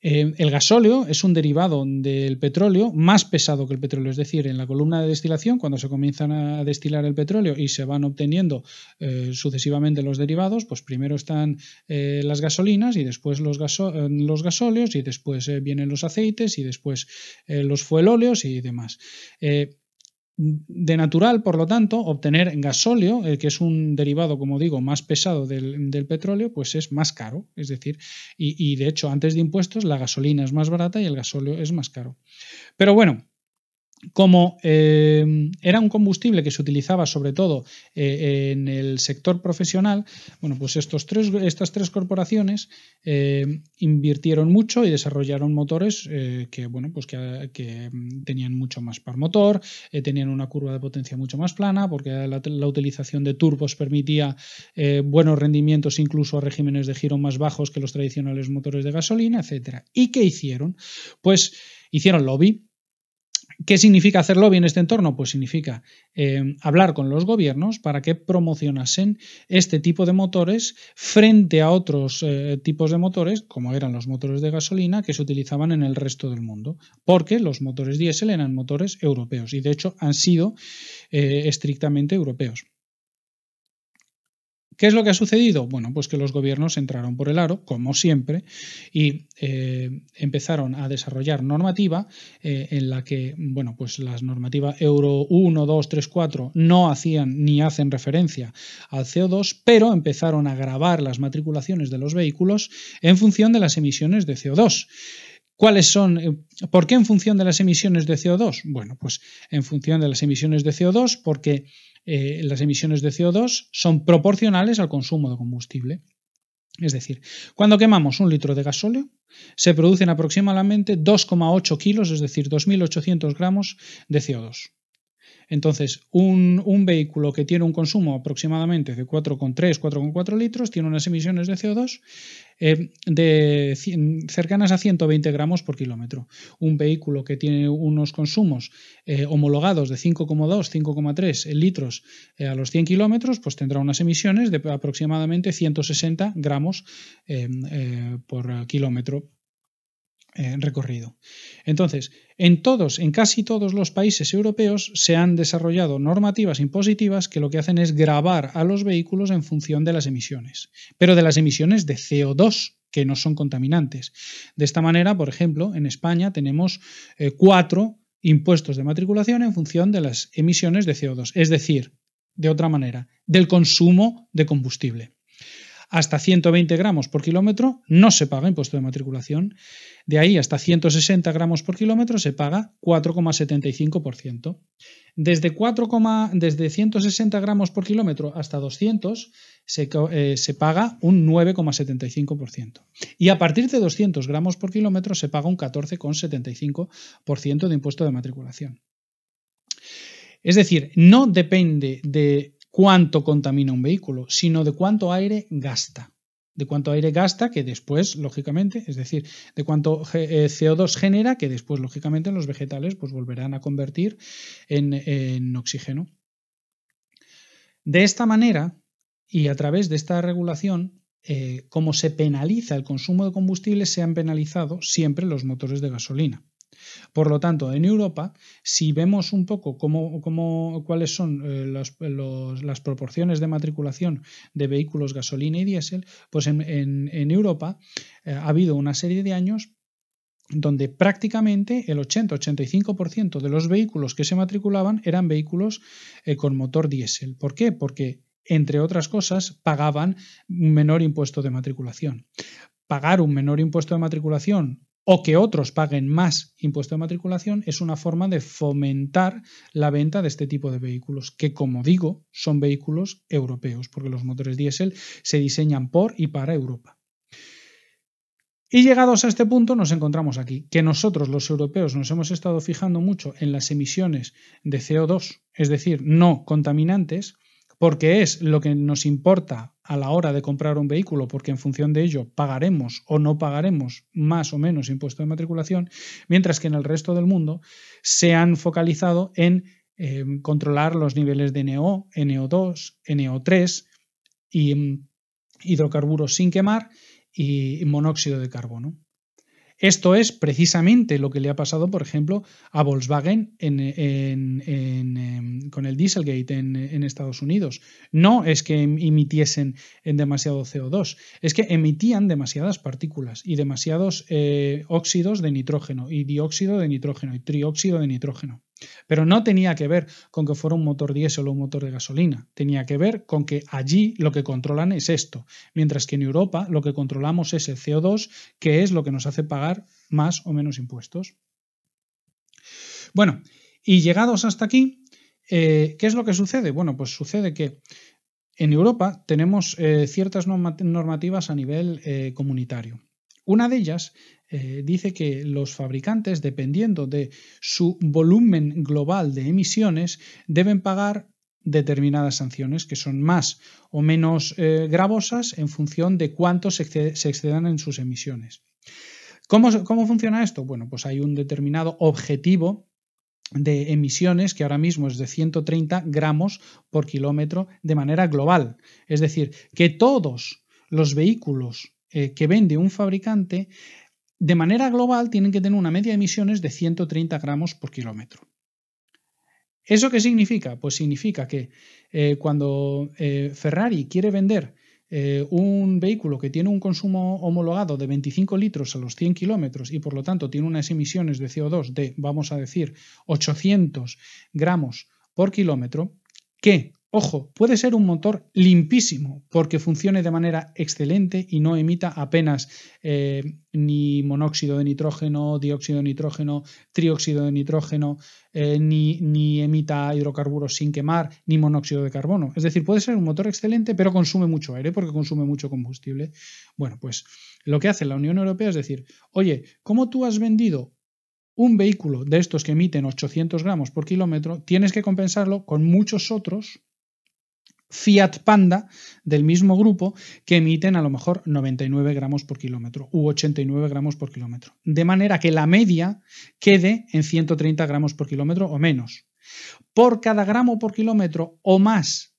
Speaker 2: El gasóleo es un derivado del petróleo más pesado que el petróleo, es decir, en la columna de destilación cuando se comienzan a destilar el petróleo y se van obteniendo sucesivamente los derivados, pues primero están las gasolinas y después los, los gasóleos y después vienen los aceites y después eh, los fuelóleos y demás. De natural, por lo tanto, obtener gasóleo, eh, que es un derivado, como digo, más pesado del, petróleo, pues es más caro. Es decir, y, y, de hecho, antes de impuestos, la gasolina es más barata y el gasóleo es más caro. Pero bueno, como eh, era un combustible que se utilizaba sobre todo eh, en el sector profesional, bueno, pues estos tres, estas tres corporaciones eh, invirtieron mucho y desarrollaron motores que, bueno, pues que, tenían mucho más par motor, tenían una curva de potencia mucho más plana, porque la, utilización de turbos permitía buenos rendimientos incluso a regímenes de giro más bajos que los tradicionales motores de gasolina, etc. ¿Y qué hicieron? Pues hicieron lobby ¿Qué significa hacerlo bien en este entorno? Pues significa eh, hablar con los gobiernos para que promocionasen este tipo de motores frente a otros eh, tipos de motores, como eran los motores de gasolina, que se utilizaban en el resto del mundo, porque los motores diésel eran motores europeos y de hecho han sido eh, estrictamente europeos. ¿Qué es lo que ha sucedido? Bueno, pues que los gobiernos entraron por el aro, como siempre, y eh, empezaron a desarrollar normativa eh, en la que, bueno, pues las normativas Euro 1, 2, 3, 4 no hacían ni hacen referencia al CO2, pero empezaron a grabar las matriculaciones de los vehículos en función de las emisiones de CO2. ¿Cuáles son? Eh, ¿Por qué en función de las emisiones de CO2? Bueno, pues en función de las emisiones de CO2 porque eh, las emisiones de CO2 son proporcionales al consumo de combustible. Es decir, cuando quemamos un litro de gasóleo, se producen aproximadamente 2,8 kilos, es decir, 2.800 gramos de CO2. Entonces, un, vehículo que tiene un consumo aproximadamente de 4,3, 4,4 litros tiene unas emisiones de CO2 eh, de, cercanas a 120 gramos por kilómetro. Un vehículo que tiene unos consumos eh, homologados de 5,2, 5,3 litros eh, a los 100 kilómetros, pues tendrá unas emisiones de aproximadamente 160 gramos por kilómetro recorrido. Entonces, en todos, en casi todos los países europeos se han desarrollado normativas impositivas que lo que hacen es grabar a los vehículos en función de las emisiones, pero de las emisiones de CO2 que no son contaminantes. De esta manera, por ejemplo, en España tenemos eh, cuatro impuestos de matriculación en función de las emisiones de CO2, es decir, de otra manera, del consumo de combustible hasta 120 gramos por kilómetro no se paga impuesto de matriculación. De ahí hasta 160 gramos por kilómetro se paga 4,75%. Desde, 4, desde 160 gramos por kilómetro hasta 200 se, eh, se paga un 9,75%. Y a partir de 200 gramos por kilómetro se paga un 14,75% de impuesto de matriculación. Es decir, no depende de cuánto contamina un vehículo, sino de cuánto aire gasta. De cuánto aire gasta que después, lógicamente, es decir, de cuánto eh, CO2 genera que después, lógicamente, los vegetales pues, volverán a convertir en, oxígeno. De esta manera, y a través de esta regulación, eh, como se penaliza el consumo de combustible, se han penalizado siempre los motores de gasolina. Por lo tanto, en Europa, si vemos un poco cómo, cuáles son eh, las proporciones de matriculación de vehículos gasolina y diésel, pues en, Europa eh, ha habido una serie de años donde prácticamente el 80-85% de los vehículos que se matriculaban eran vehículos eh, con motor diésel. ¿Por qué? Porque, entre otras cosas, pagaban un menor impuesto de matriculación. Pagar un menor impuesto de matriculación o que otros paguen más impuesto de matriculación es una forma de fomentar la venta de este tipo de vehículos, que como digo, son vehículos europeos, porque los motores diésel se diseñan por y para Europa. Y llegados a este punto nos encontramos aquí, que nosotros los europeos nos hemos estado fijando mucho en las emisiones de CO2, es decir, no contaminantes, porque es lo que nos importa a la hora de comprar un vehículo, porque en función de ello pagaremos o no pagaremos más o menos impuesto de matriculación, mientras que en el resto del mundo se han focalizado en eh, controlar los niveles de NO, NO2, NO3 y mm, hidrocarburos sin quemar y monóxido de carbono. Esto es precisamente lo que le ha pasado, por ejemplo, a Volkswagen em, con el Dieselgate en, Estados Unidos. No es que emitiesen en demasiado CO2, es que emitían demasiadas partículas y demasiados eh, óxidos de nitrógeno y dióxido de nitrógeno y trióxido de nitrógeno. Pero no tenía que ver con que fuera un motor diésel o un motor de gasolina, tenía que ver con que allí lo que controlan es esto, mientras que en Europa lo que controlamos es el CO2, que es lo que nos hace pagar más o menos impuestos. Bueno, y llegados hasta aquí, eh, ¿qué es lo que sucede? Bueno, pues sucede que en Europa tenemos eh, ciertas normativas a nivel eh, comunitario. Una de ellas eh, dice que los fabricantes, dependiendo de su volumen global de emisiones, deben pagar determinadas sanciones que son más o menos eh, gravosas en función de cuánto se, excedan en sus emisiones. ¿Cómo, ¿Cómo funciona esto? Bueno, pues hay un determinado objetivo de emisiones que ahora mismo es de 130 gramos por kilómetro de manera global. Es decir, que todos los vehículos eh, que vende un fabricante de manera global tienen que tener una media de emisiones de 130 gramos por kilómetro. ¿Eso qué significa? Pues significa que eh, cuando eh, Ferrari quiere vender un vehículo que tiene un consumo homologado de 25 litros a los 100 kilómetros y por lo tanto tiene unas emisiones de CO2 de, vamos a decir, 800 gramos por kilómetro, que Ojo, puede ser un motor limpísimo porque funcione de manera excelente y no emita apenas eh, ni monóxido de nitrógeno, dióxido de nitrógeno, trióxido de nitrógeno, eh, ni, ni, emita hidrocarburos sin quemar, ni monóxido de carbono. Es decir, puede ser un motor excelente, pero consume mucho aire porque consume mucho combustible. Bueno, pues lo que hace la Unión Europea es decir, oye, ¿cómo tú has vendido un vehículo de estos que emiten 800 gramos por kilómetro? Tienes que compensarlo con muchos otros Fiat Panda del mismo grupo que emiten a lo mejor 99 gramos por kilómetro u 89 gramos por kilómetro. De manera que la media quede en 130 gramos por kilómetro o menos. Por cada gramo por kilómetro o más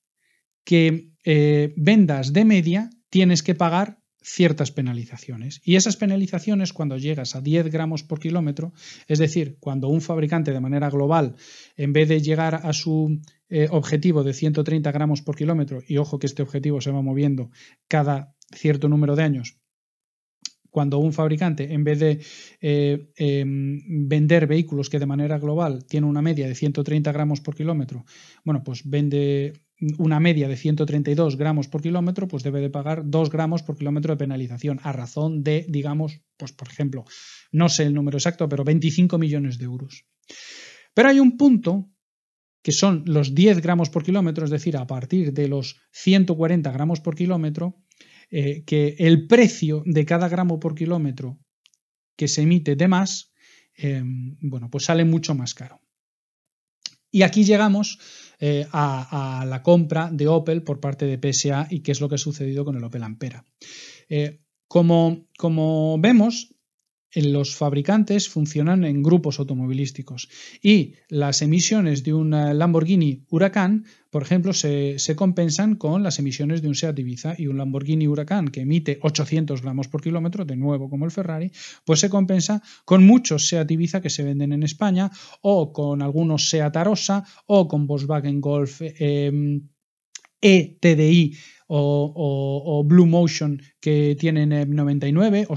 Speaker 2: que eh, vendas de media, tienes que pagar ciertas penalizaciones. Y esas penalizaciones, cuando llegas a 10 gramos por kilómetro, es decir, cuando un fabricante de manera global, en vez de llegar a su eh, objetivo de 130 gramos por kilómetro, y ojo que este objetivo se va moviendo cada cierto número de años, cuando un fabricante, en vez de eh, em, vender vehículos que de manera global tiene una media de 130 gramos por kilómetro, bueno, pues vende una media de 132 gramos por kilómetro, pues debe de pagar 2 gramos por kilómetro de penalización, a razón de, digamos, pues por ejemplo, no sé el número exacto, pero 25 millones de euros. Pero hay un punto que son los 10 gramos por kilómetro, es decir, a partir de los 140 gramos por kilómetro, eh, que el precio de cada gramo por kilómetro que se emite de más, em, bueno, pues sale mucho más caro. Y aquí llegamos eh, a, la compra de Opel por parte de PSA y qué es lo que ha sucedido con el Opel Ampera. Eh, como, como vemos, los fabricantes funcionan en grupos automovilísticos. Y las emisiones de un eh, Lamborghini Huracán, por ejemplo, se, compensan con las emisiones de un Seat Ibiza y un Lamborghini Huracán que emite 800 gramos por kilómetro, de nuevo como el Ferrari, pues se compensa con muchos Seat Ibiza que se venden en España o con algunos Seat Arosa o con Volkswagen Golf ETDI e o, Blue Motion que tienen 99 o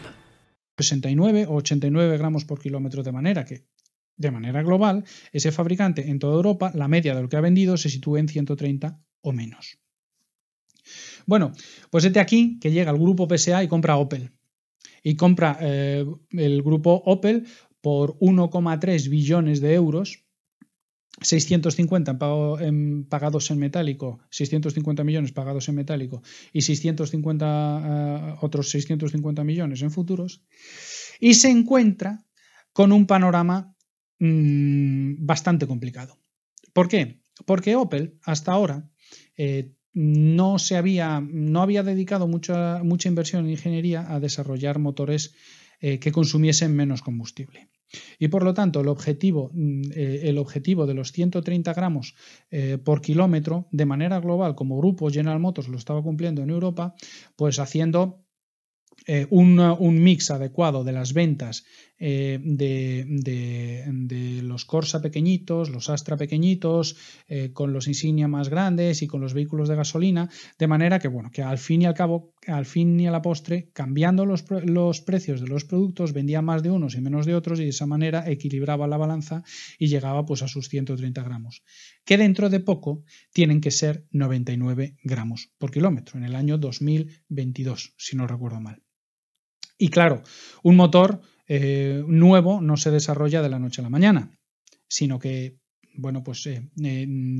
Speaker 2: 69 o 89 gramos por kilómetro, de manera que, de manera global, ese fabricante en toda Europa, la media de lo que ha vendido se sitúa en 130 o menos. Bueno, pues desde aquí que llega el grupo PSA y compra Opel. Y compra eh, el grupo Opel por 1,3 billones de euros 650 en pagados en metálico, 650 millones pagados en metálico y 650, eh, otros 650 millones en futuros, y se encuentra con un panorama mm, bastante complicado. ¿Por qué? Porque Opel hasta ahora eh, no, se había, no había dedicado mucha, mucha inversión en ingeniería a desarrollar motores eh, que consumiesen menos combustible. Y por lo tanto, el objetivo, mm, eh, el objetivo de los 130 gramos eh, por kilómetro de manera global, como grupo General Motors lo estaba cumpliendo en Europa, pues haciendo eh, un, mix adecuado de las ventas eh, de, los Corsa pequeñitos, los Astra pequeñitos, eh, con los Insignia más grandes y con los vehículos de gasolina, de manera que, bueno, que al fin y al cabo, al fin y a la postre, cambiando los, los precios de los productos, vendía más de unos y menos de otros y de esa manera equilibraba la balanza y llegaba pues a sus 130 gramos, que dentro de poco tienen que ser 99 gramos por kilómetro, en el año 2022, si no recuerdo mal. Y claro, un motor eh, nuevo no se desarrolla de la noche a la mañana, sino que bueno, pues eh,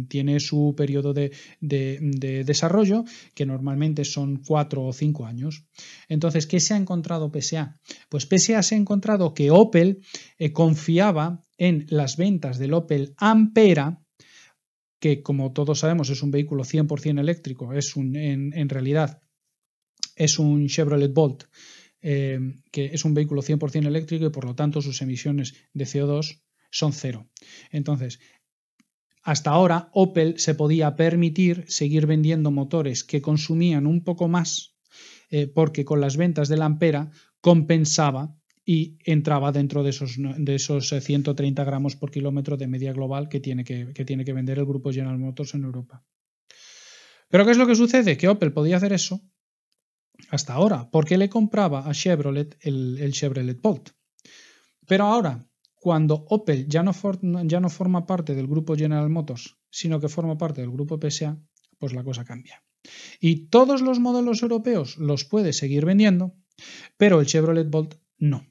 Speaker 2: tiene su periodo de, desarrollo, que normalmente son cuatro o cinco años. Entonces, ¿qué se ha encontrado PSA? Pues PSA se ha encontrado que Opel confiaba en las ventas del Opel Ampera, que como todos sabemos es un vehículo 100% eléctrico, es un, en, realidad es un Chevrolet Bolt, que es un vehículo 100% eléctrico y por lo tanto sus emisiones de CO2 son cero. Entonces, hasta ahora Opel se podía permitir seguir vendiendo motores que consumían un poco más eh, porque con las ventas de la Ampera compensaba y entraba dentro de esos, de esos 130 eh, gramos por kilómetro de media global que tiene que, tiene que vender el grupo General Motors en Europa. Pero ¿qué es lo que sucede? Que Opel podía hacer eso hasta ahora, porque le compraba a Chevrolet el, Chevrolet Bolt. Pero ahora, cuando Opel ya no, forma parte del grupo General Motors, sino que forma parte del grupo PSA, pues la cosa cambia. Y todos los modelos europeos los puede seguir vendiendo, pero el Chevrolet Bolt no.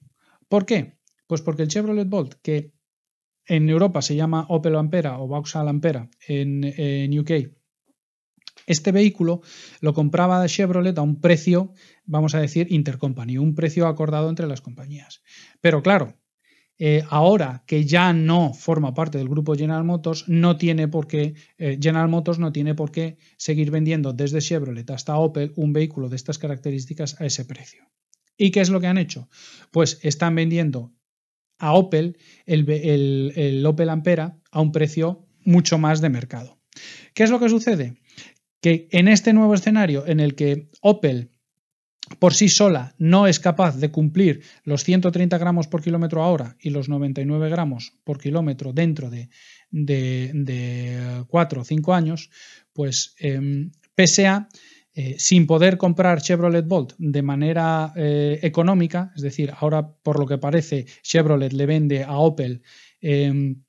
Speaker 2: ¿Por qué? Pues porque el Chevrolet Bolt, que en Europa se llama Opel Ampera o Vauxhall Ampera en UK, este vehículo lo compraba Chevrolet a un precio, vamos a decir, intercompany, un precio acordado entre las compañías. Pero claro, eh, ahora que ya no forma parte del grupo General Motors, no tiene por qué, eh, General Motors no tiene por qué seguir vendiendo desde Chevrolet hasta Opel un vehículo de estas características a ese precio. ¿Y qué es lo que han hecho? Pues están vendiendo a Opel el, el Opel Ampera a un precio mucho más de mercado. ¿Qué es lo que sucede? Que en este nuevo escenario en el que Opel por sí sola no es capaz de cumplir los 130 gramos por kilómetro hora y los 99 gramos por kilómetro dentro de, de, 4 o 5 años, pues em, PSA, eh, sin poder comprar Chevrolet Bolt de manera eh, económica, es decir, ahora por lo que parece Chevrolet le vende a Opel em,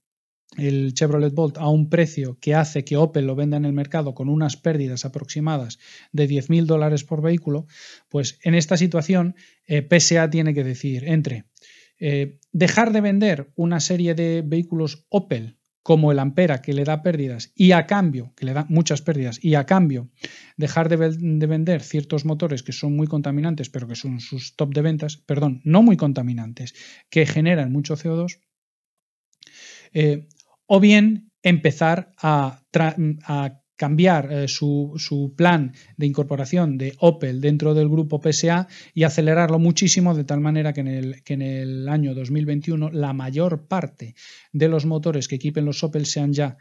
Speaker 2: el Chevrolet Bolt a un precio que hace que Opel lo venda en el mercado con unas pérdidas aproximadas de 10.000 dólares por vehículo, pues en esta situación eh, PSA tiene que decidir entre eh, dejar de vender una serie de vehículos Opel como el Ampera que le da pérdidas y a cambio, que le da muchas pérdidas, y a cambio dejar de, de, vender ciertos motores que son muy contaminantes, pero que son sus top de ventas, perdón, no muy contaminantes, que generan mucho CO2, eh, o bien empezar a, cambiar eh, su, plan de incorporación de Opel dentro del grupo PSA y acelerarlo muchísimo de tal manera que en el, año 2021 la mayor parte de los motores que equipen los Opel sean ya,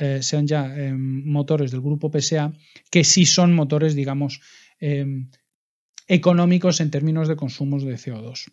Speaker 2: eh, sean ya em, motores del grupo PSA, que sí son motores, digamos, em, económicos en términos de consumos de CO2.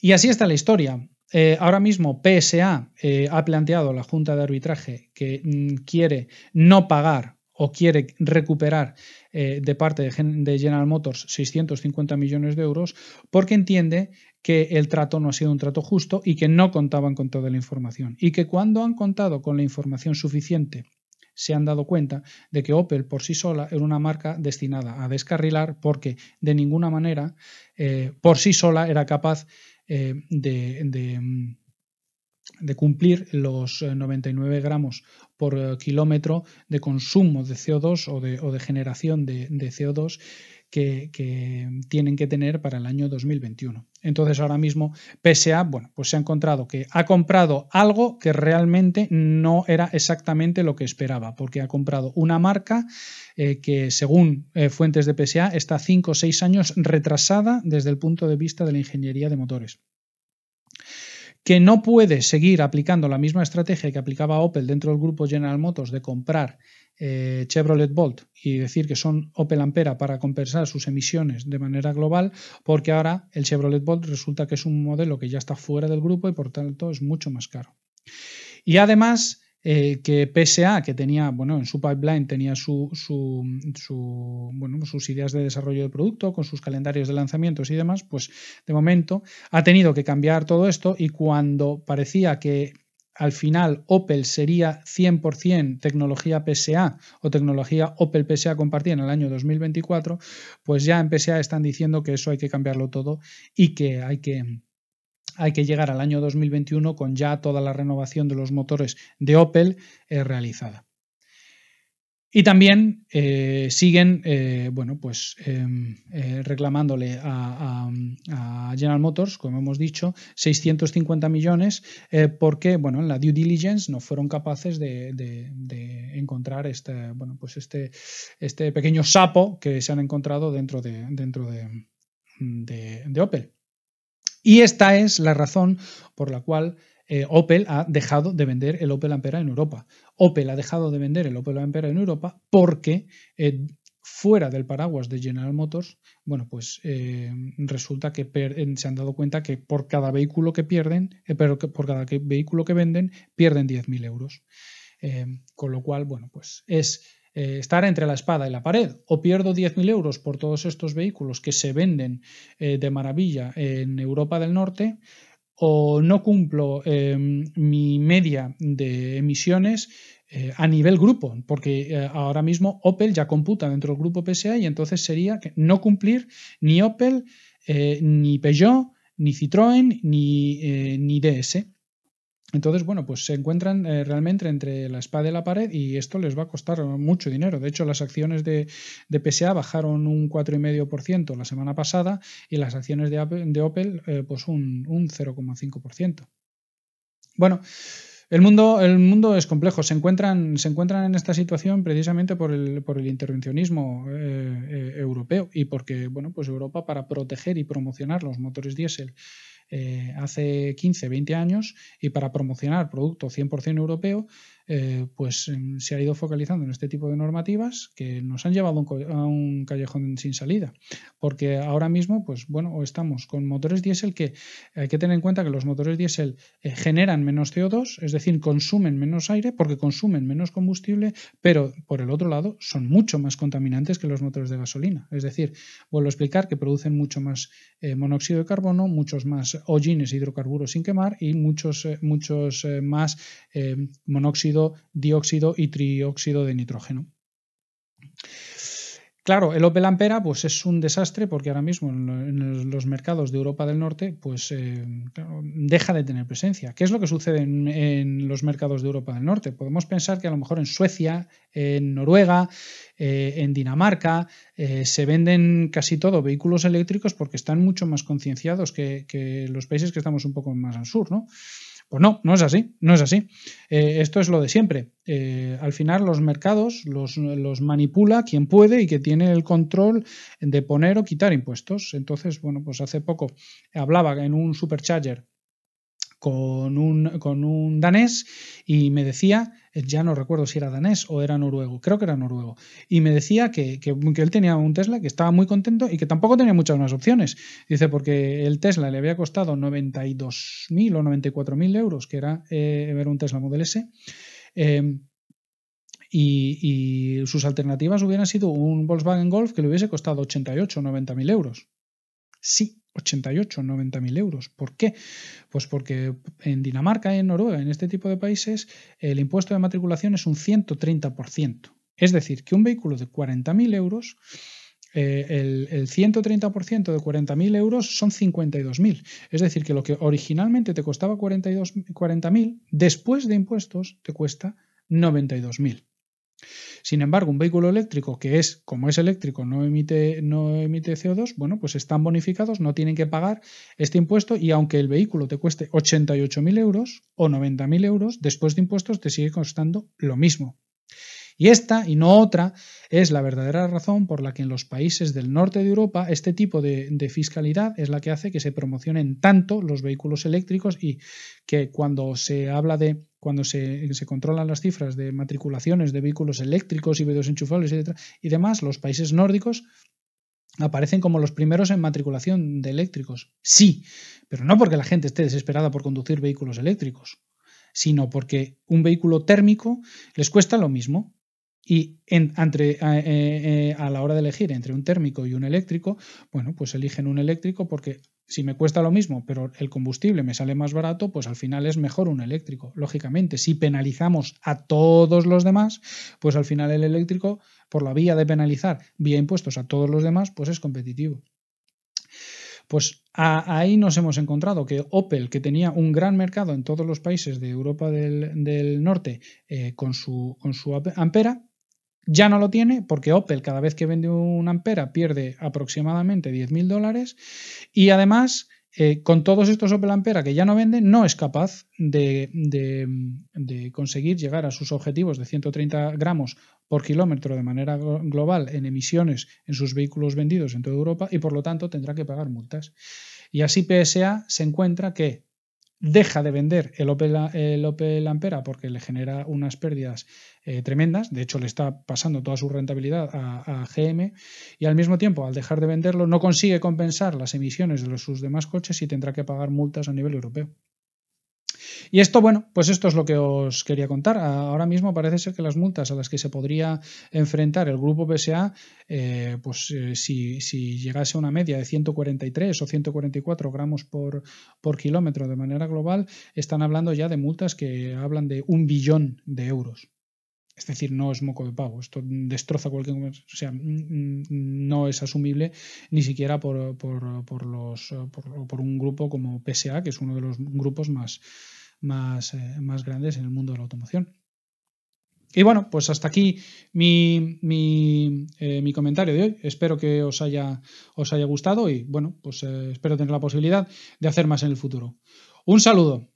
Speaker 2: Y así está la historia. Eh, ahora mismo PSA eh, ha planteado la Junta de Arbitraje que mm, quiere no pagar o quiere recuperar eh, de parte de, de, General Motors 650 millones de euros porque entiende que el trato no ha sido un trato justo y que no contaban con toda la información y que cuando han contado con la información suficiente se han dado cuenta de que Opel por sí sola era una marca destinada a descarrilar porque de ninguna manera por sí sola era capaz eh, mm, de, cumplir los 99 eh, gramos por eh, kilómetro de consumo de CO2 o de, generación de, CO2 que, tienen que tener para el año 2021. Entonces ahora mismo PSA, bueno, pues se ha encontrado que ha comprado algo que realmente no era exactamente lo que esperaba, porque ha comprado una marca que según fuentes de PSA está 5 o 6 años retrasada desde el punto de vista de la ingeniería de motores que no puede seguir aplicando la misma estrategia que aplicaba Opel dentro del grupo General Motors de comprar eh, Chevrolet Bolt y decir que son Opel Ampera para compensar sus emisiones de manera global, porque ahora el Chevrolet Bolt resulta que es un modelo que ya está fuera del grupo y por tanto es mucho más caro. Y además eh, que PSA, que tenía, bueno, en su pipeline tenía bueno, sus ideas de desarrollo de producto, con sus calendarios de lanzamientos y demás, pues de momento ha tenido que cambiar todo esto y cuando parecía que al final Opel sería 100% tecnología PSA o tecnología Opel PSA compartida en el año 2024, pues ya en PSA están diciendo que eso hay que cambiarlo todo y que hay que hay que llegar al año 2021 con ya toda la renovación de los motores de Opel eh, realizada. Y también eh, siguen eh, bueno, pues, em, reclamándole a, General Motors, como hemos dicho, 650 millones porque bueno, en la due diligence no fueron capaces de, encontrar este, bueno, pues este, este pequeño sapo que se han encontrado dentro de, dentro de Opel. Y esta es la razón por la cual eh, Opel ha dejado de vender el Opel Ampera en Europa. Opel ha dejado de vender el Opel Ampera en Europa porque eh, fuera del paraguas de General Motors, bueno, pues eh, resulta que se han dado cuenta que por cada vehículo que pierden, pero que por cada vehículo que venden, pierden 10.000 euros. con lo cual, bueno, pues es eh, estar entre la espada y la pared. O pierdo 10.000 euros por todos estos vehículos que se venden eh, de maravilla en Europa del Norte, o no cumplo em, mi media de emisiones eh, a nivel grupo, porque ahora mismo Opel ya computa dentro del grupo PSA y entonces sería que no cumplir ni Opel, ni Peugeot, ni Citroën, ni, ni DS. Entonces, bueno, pues se encuentran eh, realmente entre la espada y la pared y esto les va a costar mucho dinero. De hecho, las acciones de, PSA bajaron un 4,5% la semana pasada y las acciones de, Opel eh, pues un, 0,5%. Bueno, el mundo, el mundo es complejo. Se encuentran, se encuentran en esta situación precisamente por el, intervencionismo eh, europeo y porque, bueno, pues Europa para proteger y promocionar los motores diésel eh, hace 15, 20 años y para promocionar producto 100% europeo, eh, pues em, se ha ido focalizando en este tipo de normativas que nos han llevado a un callejón sin salida. Porque ahora mismo, pues bueno, estamos con motores diésel que hay que tener en cuenta que los motores diésel eh, generan menos CO2, es decir, consumen menos aire porque consumen menos combustible, pero por el otro lado son mucho más contaminantes que los motores de gasolina. Es decir, vuelvo a explicar que producen mucho más eh, monóxido de carbono, muchos más hollines hidrocarburos sin quemar y muchos, muchos más monóxido dióxido y trióxido de nitrógeno. Claro, el Opel Ampera pues es un desastre porque ahora mismo en los mercados de Europa del Norte pues eh, deja de tener presencia. ¿Qué es lo que sucede en, los mercados de Europa del Norte? Podemos pensar que a lo mejor en Suecia, en Noruega, eh, en Dinamarca eh, se venden casi todo vehículos eléctricos porque están mucho más concienciados que, que, los países que estamos un poco más al sur, ¿no? Pues no, no es así, no es así. Eh, esto es lo de siempre. Eh, al final los mercados los, los, manipula quien puede y que tiene el control de poner o quitar impuestos. Entonces, bueno, pues hace poco hablaba en un supercharger con un, con un danés y me decía, ya no recuerdo si era danés o era noruego, creo que era noruego, y me decía que, él tenía un Tesla, que estaba muy contento y que tampoco tenía muchas más opciones. Dice, porque el Tesla le había costado 92.000 o 94.000 euros, que era eh, ver un Tesla Model S. Eh, y, y, sus alternativas hubieran sido un Volkswagen Golf que le hubiese costado 88 o 90 mil euros. Sí, 88, 90 mil euros. ¿Por qué? Pues porque en Dinamarca en Noruega, en este tipo de países, el impuesto de matriculación es un 130%. Es decir, que un vehículo de 40.000 euros, eh, el, el, 130% de 40.000 euros son 52.000. Es decir, que lo que originalmente te costaba 40.000, después de impuestos, te cuesta 92.000. Sin embargo, un vehículo eléctrico que es, como es eléctrico, no emite, no emite CO2, bueno, pues están bonificados, no tienen que pagar este impuesto y aunque el vehículo te cueste 88.000 euros o 90.000 euros, después de impuestos te sigue costando lo mismo. Y esta, y no otra, es la verdadera razón por la que en los países del norte de Europa este tipo de, fiscalidad es la que hace que se promocionen tanto los vehículos eléctricos y que cuando se habla de cuando se, controlan las cifras de matriculaciones de vehículos eléctricos, y híbridos enchufables y demás, los países nórdicos aparecen como los primeros en matriculación de eléctricos. Sí, pero no porque la gente esté desesperada por conducir vehículos eléctricos, sino porque un vehículo térmico les cuesta lo mismo. Y entre, eh, eh, a la hora de elegir entre un térmico y un eléctrico, bueno, pues eligen un eléctrico porque si me cuesta lo mismo, pero el combustible me sale más barato, pues al final es mejor un eléctrico. Lógicamente, si penalizamos a todos los demás, pues al final el eléctrico, por la vía de penalizar vía impuestos a todos los demás, pues es competitivo. Pues ahí nos hemos encontrado que Opel, que tenía un gran mercado en todos los países de Europa del, Norte eh, con, su, con su Ampera, ya no lo tiene porque Opel cada vez que vende un Ampera pierde aproximadamente 10.000 dólares y además eh, con todos estos Opel Ampera que ya no venden, no es capaz de, conseguir llegar a sus objetivos de 130 gramos por kilómetro de manera global en emisiones en sus vehículos vendidos en toda Europa y por lo tanto tendrá que pagar multas. Y así PSA se encuentra que deja de vender el Opel, el Opel Ampera porque le genera unas pérdidas eh, tremendas, de hecho le está pasando toda su rentabilidad a, GM y al mismo tiempo al dejar de venderlo no consigue compensar las emisiones de los, sus demás coches y tendrá que pagar multas a nivel europeo. Y esto, bueno, pues esto es lo que os quería contar. Ahora mismo parece ser que las multas a las que se podría enfrentar el grupo PSA, eh, pues eh, si, llegase a una media de 143 o 144 gramos por, kilómetro de manera global, están hablando ya de multas que hablan de un billón de euros. Es decir, no es moco de pavo. Esto destroza cualquier. O sea, no es asumible ni siquiera por, por, los, por, un grupo como PSA, que es uno de los grupos más, más, eh, más grandes en el mundo de la automoción. Y bueno, pues hasta aquí mi, mi, eh, mi, comentario de hoy. Espero que os haya, os haya gustado y bueno, pues eh, espero tener la posibilidad de hacer más en el futuro. Un saludo.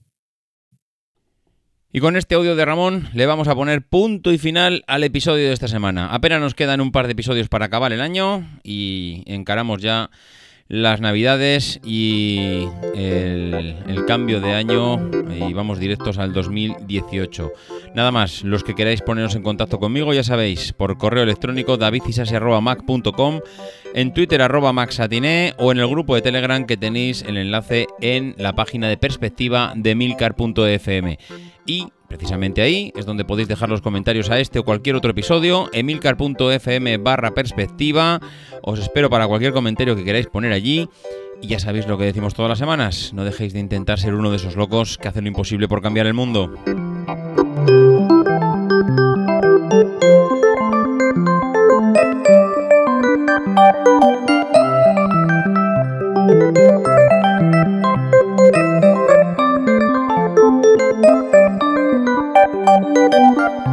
Speaker 1: Y con este audio de Ramón le vamos a poner punto y final al episodio de esta semana. Apenas nos quedan un par de episodios para acabar el año y encaramos ya las navidades y el, cambio de año y vamos directos al 2018. Nada más, los que queráis poneros en contacto conmigo ya sabéis, por correo electrónico davidcisasi.mac.com, en Twitter arroba maxatiné o en el grupo de Telegram que tenéis el enlace en la página de perspectiva de milcar.fm. Y precisamente ahí es donde podéis dejar los comentarios a este o cualquier otro episodio, emilcar.fm barra perspectiva. Os espero para cualquier comentario que queráis poner allí. Y ya sabéis lo que decimos todas las semanas, no dejéis de intentar ser uno de esos locos que hacen lo imposible por cambiar el mundo.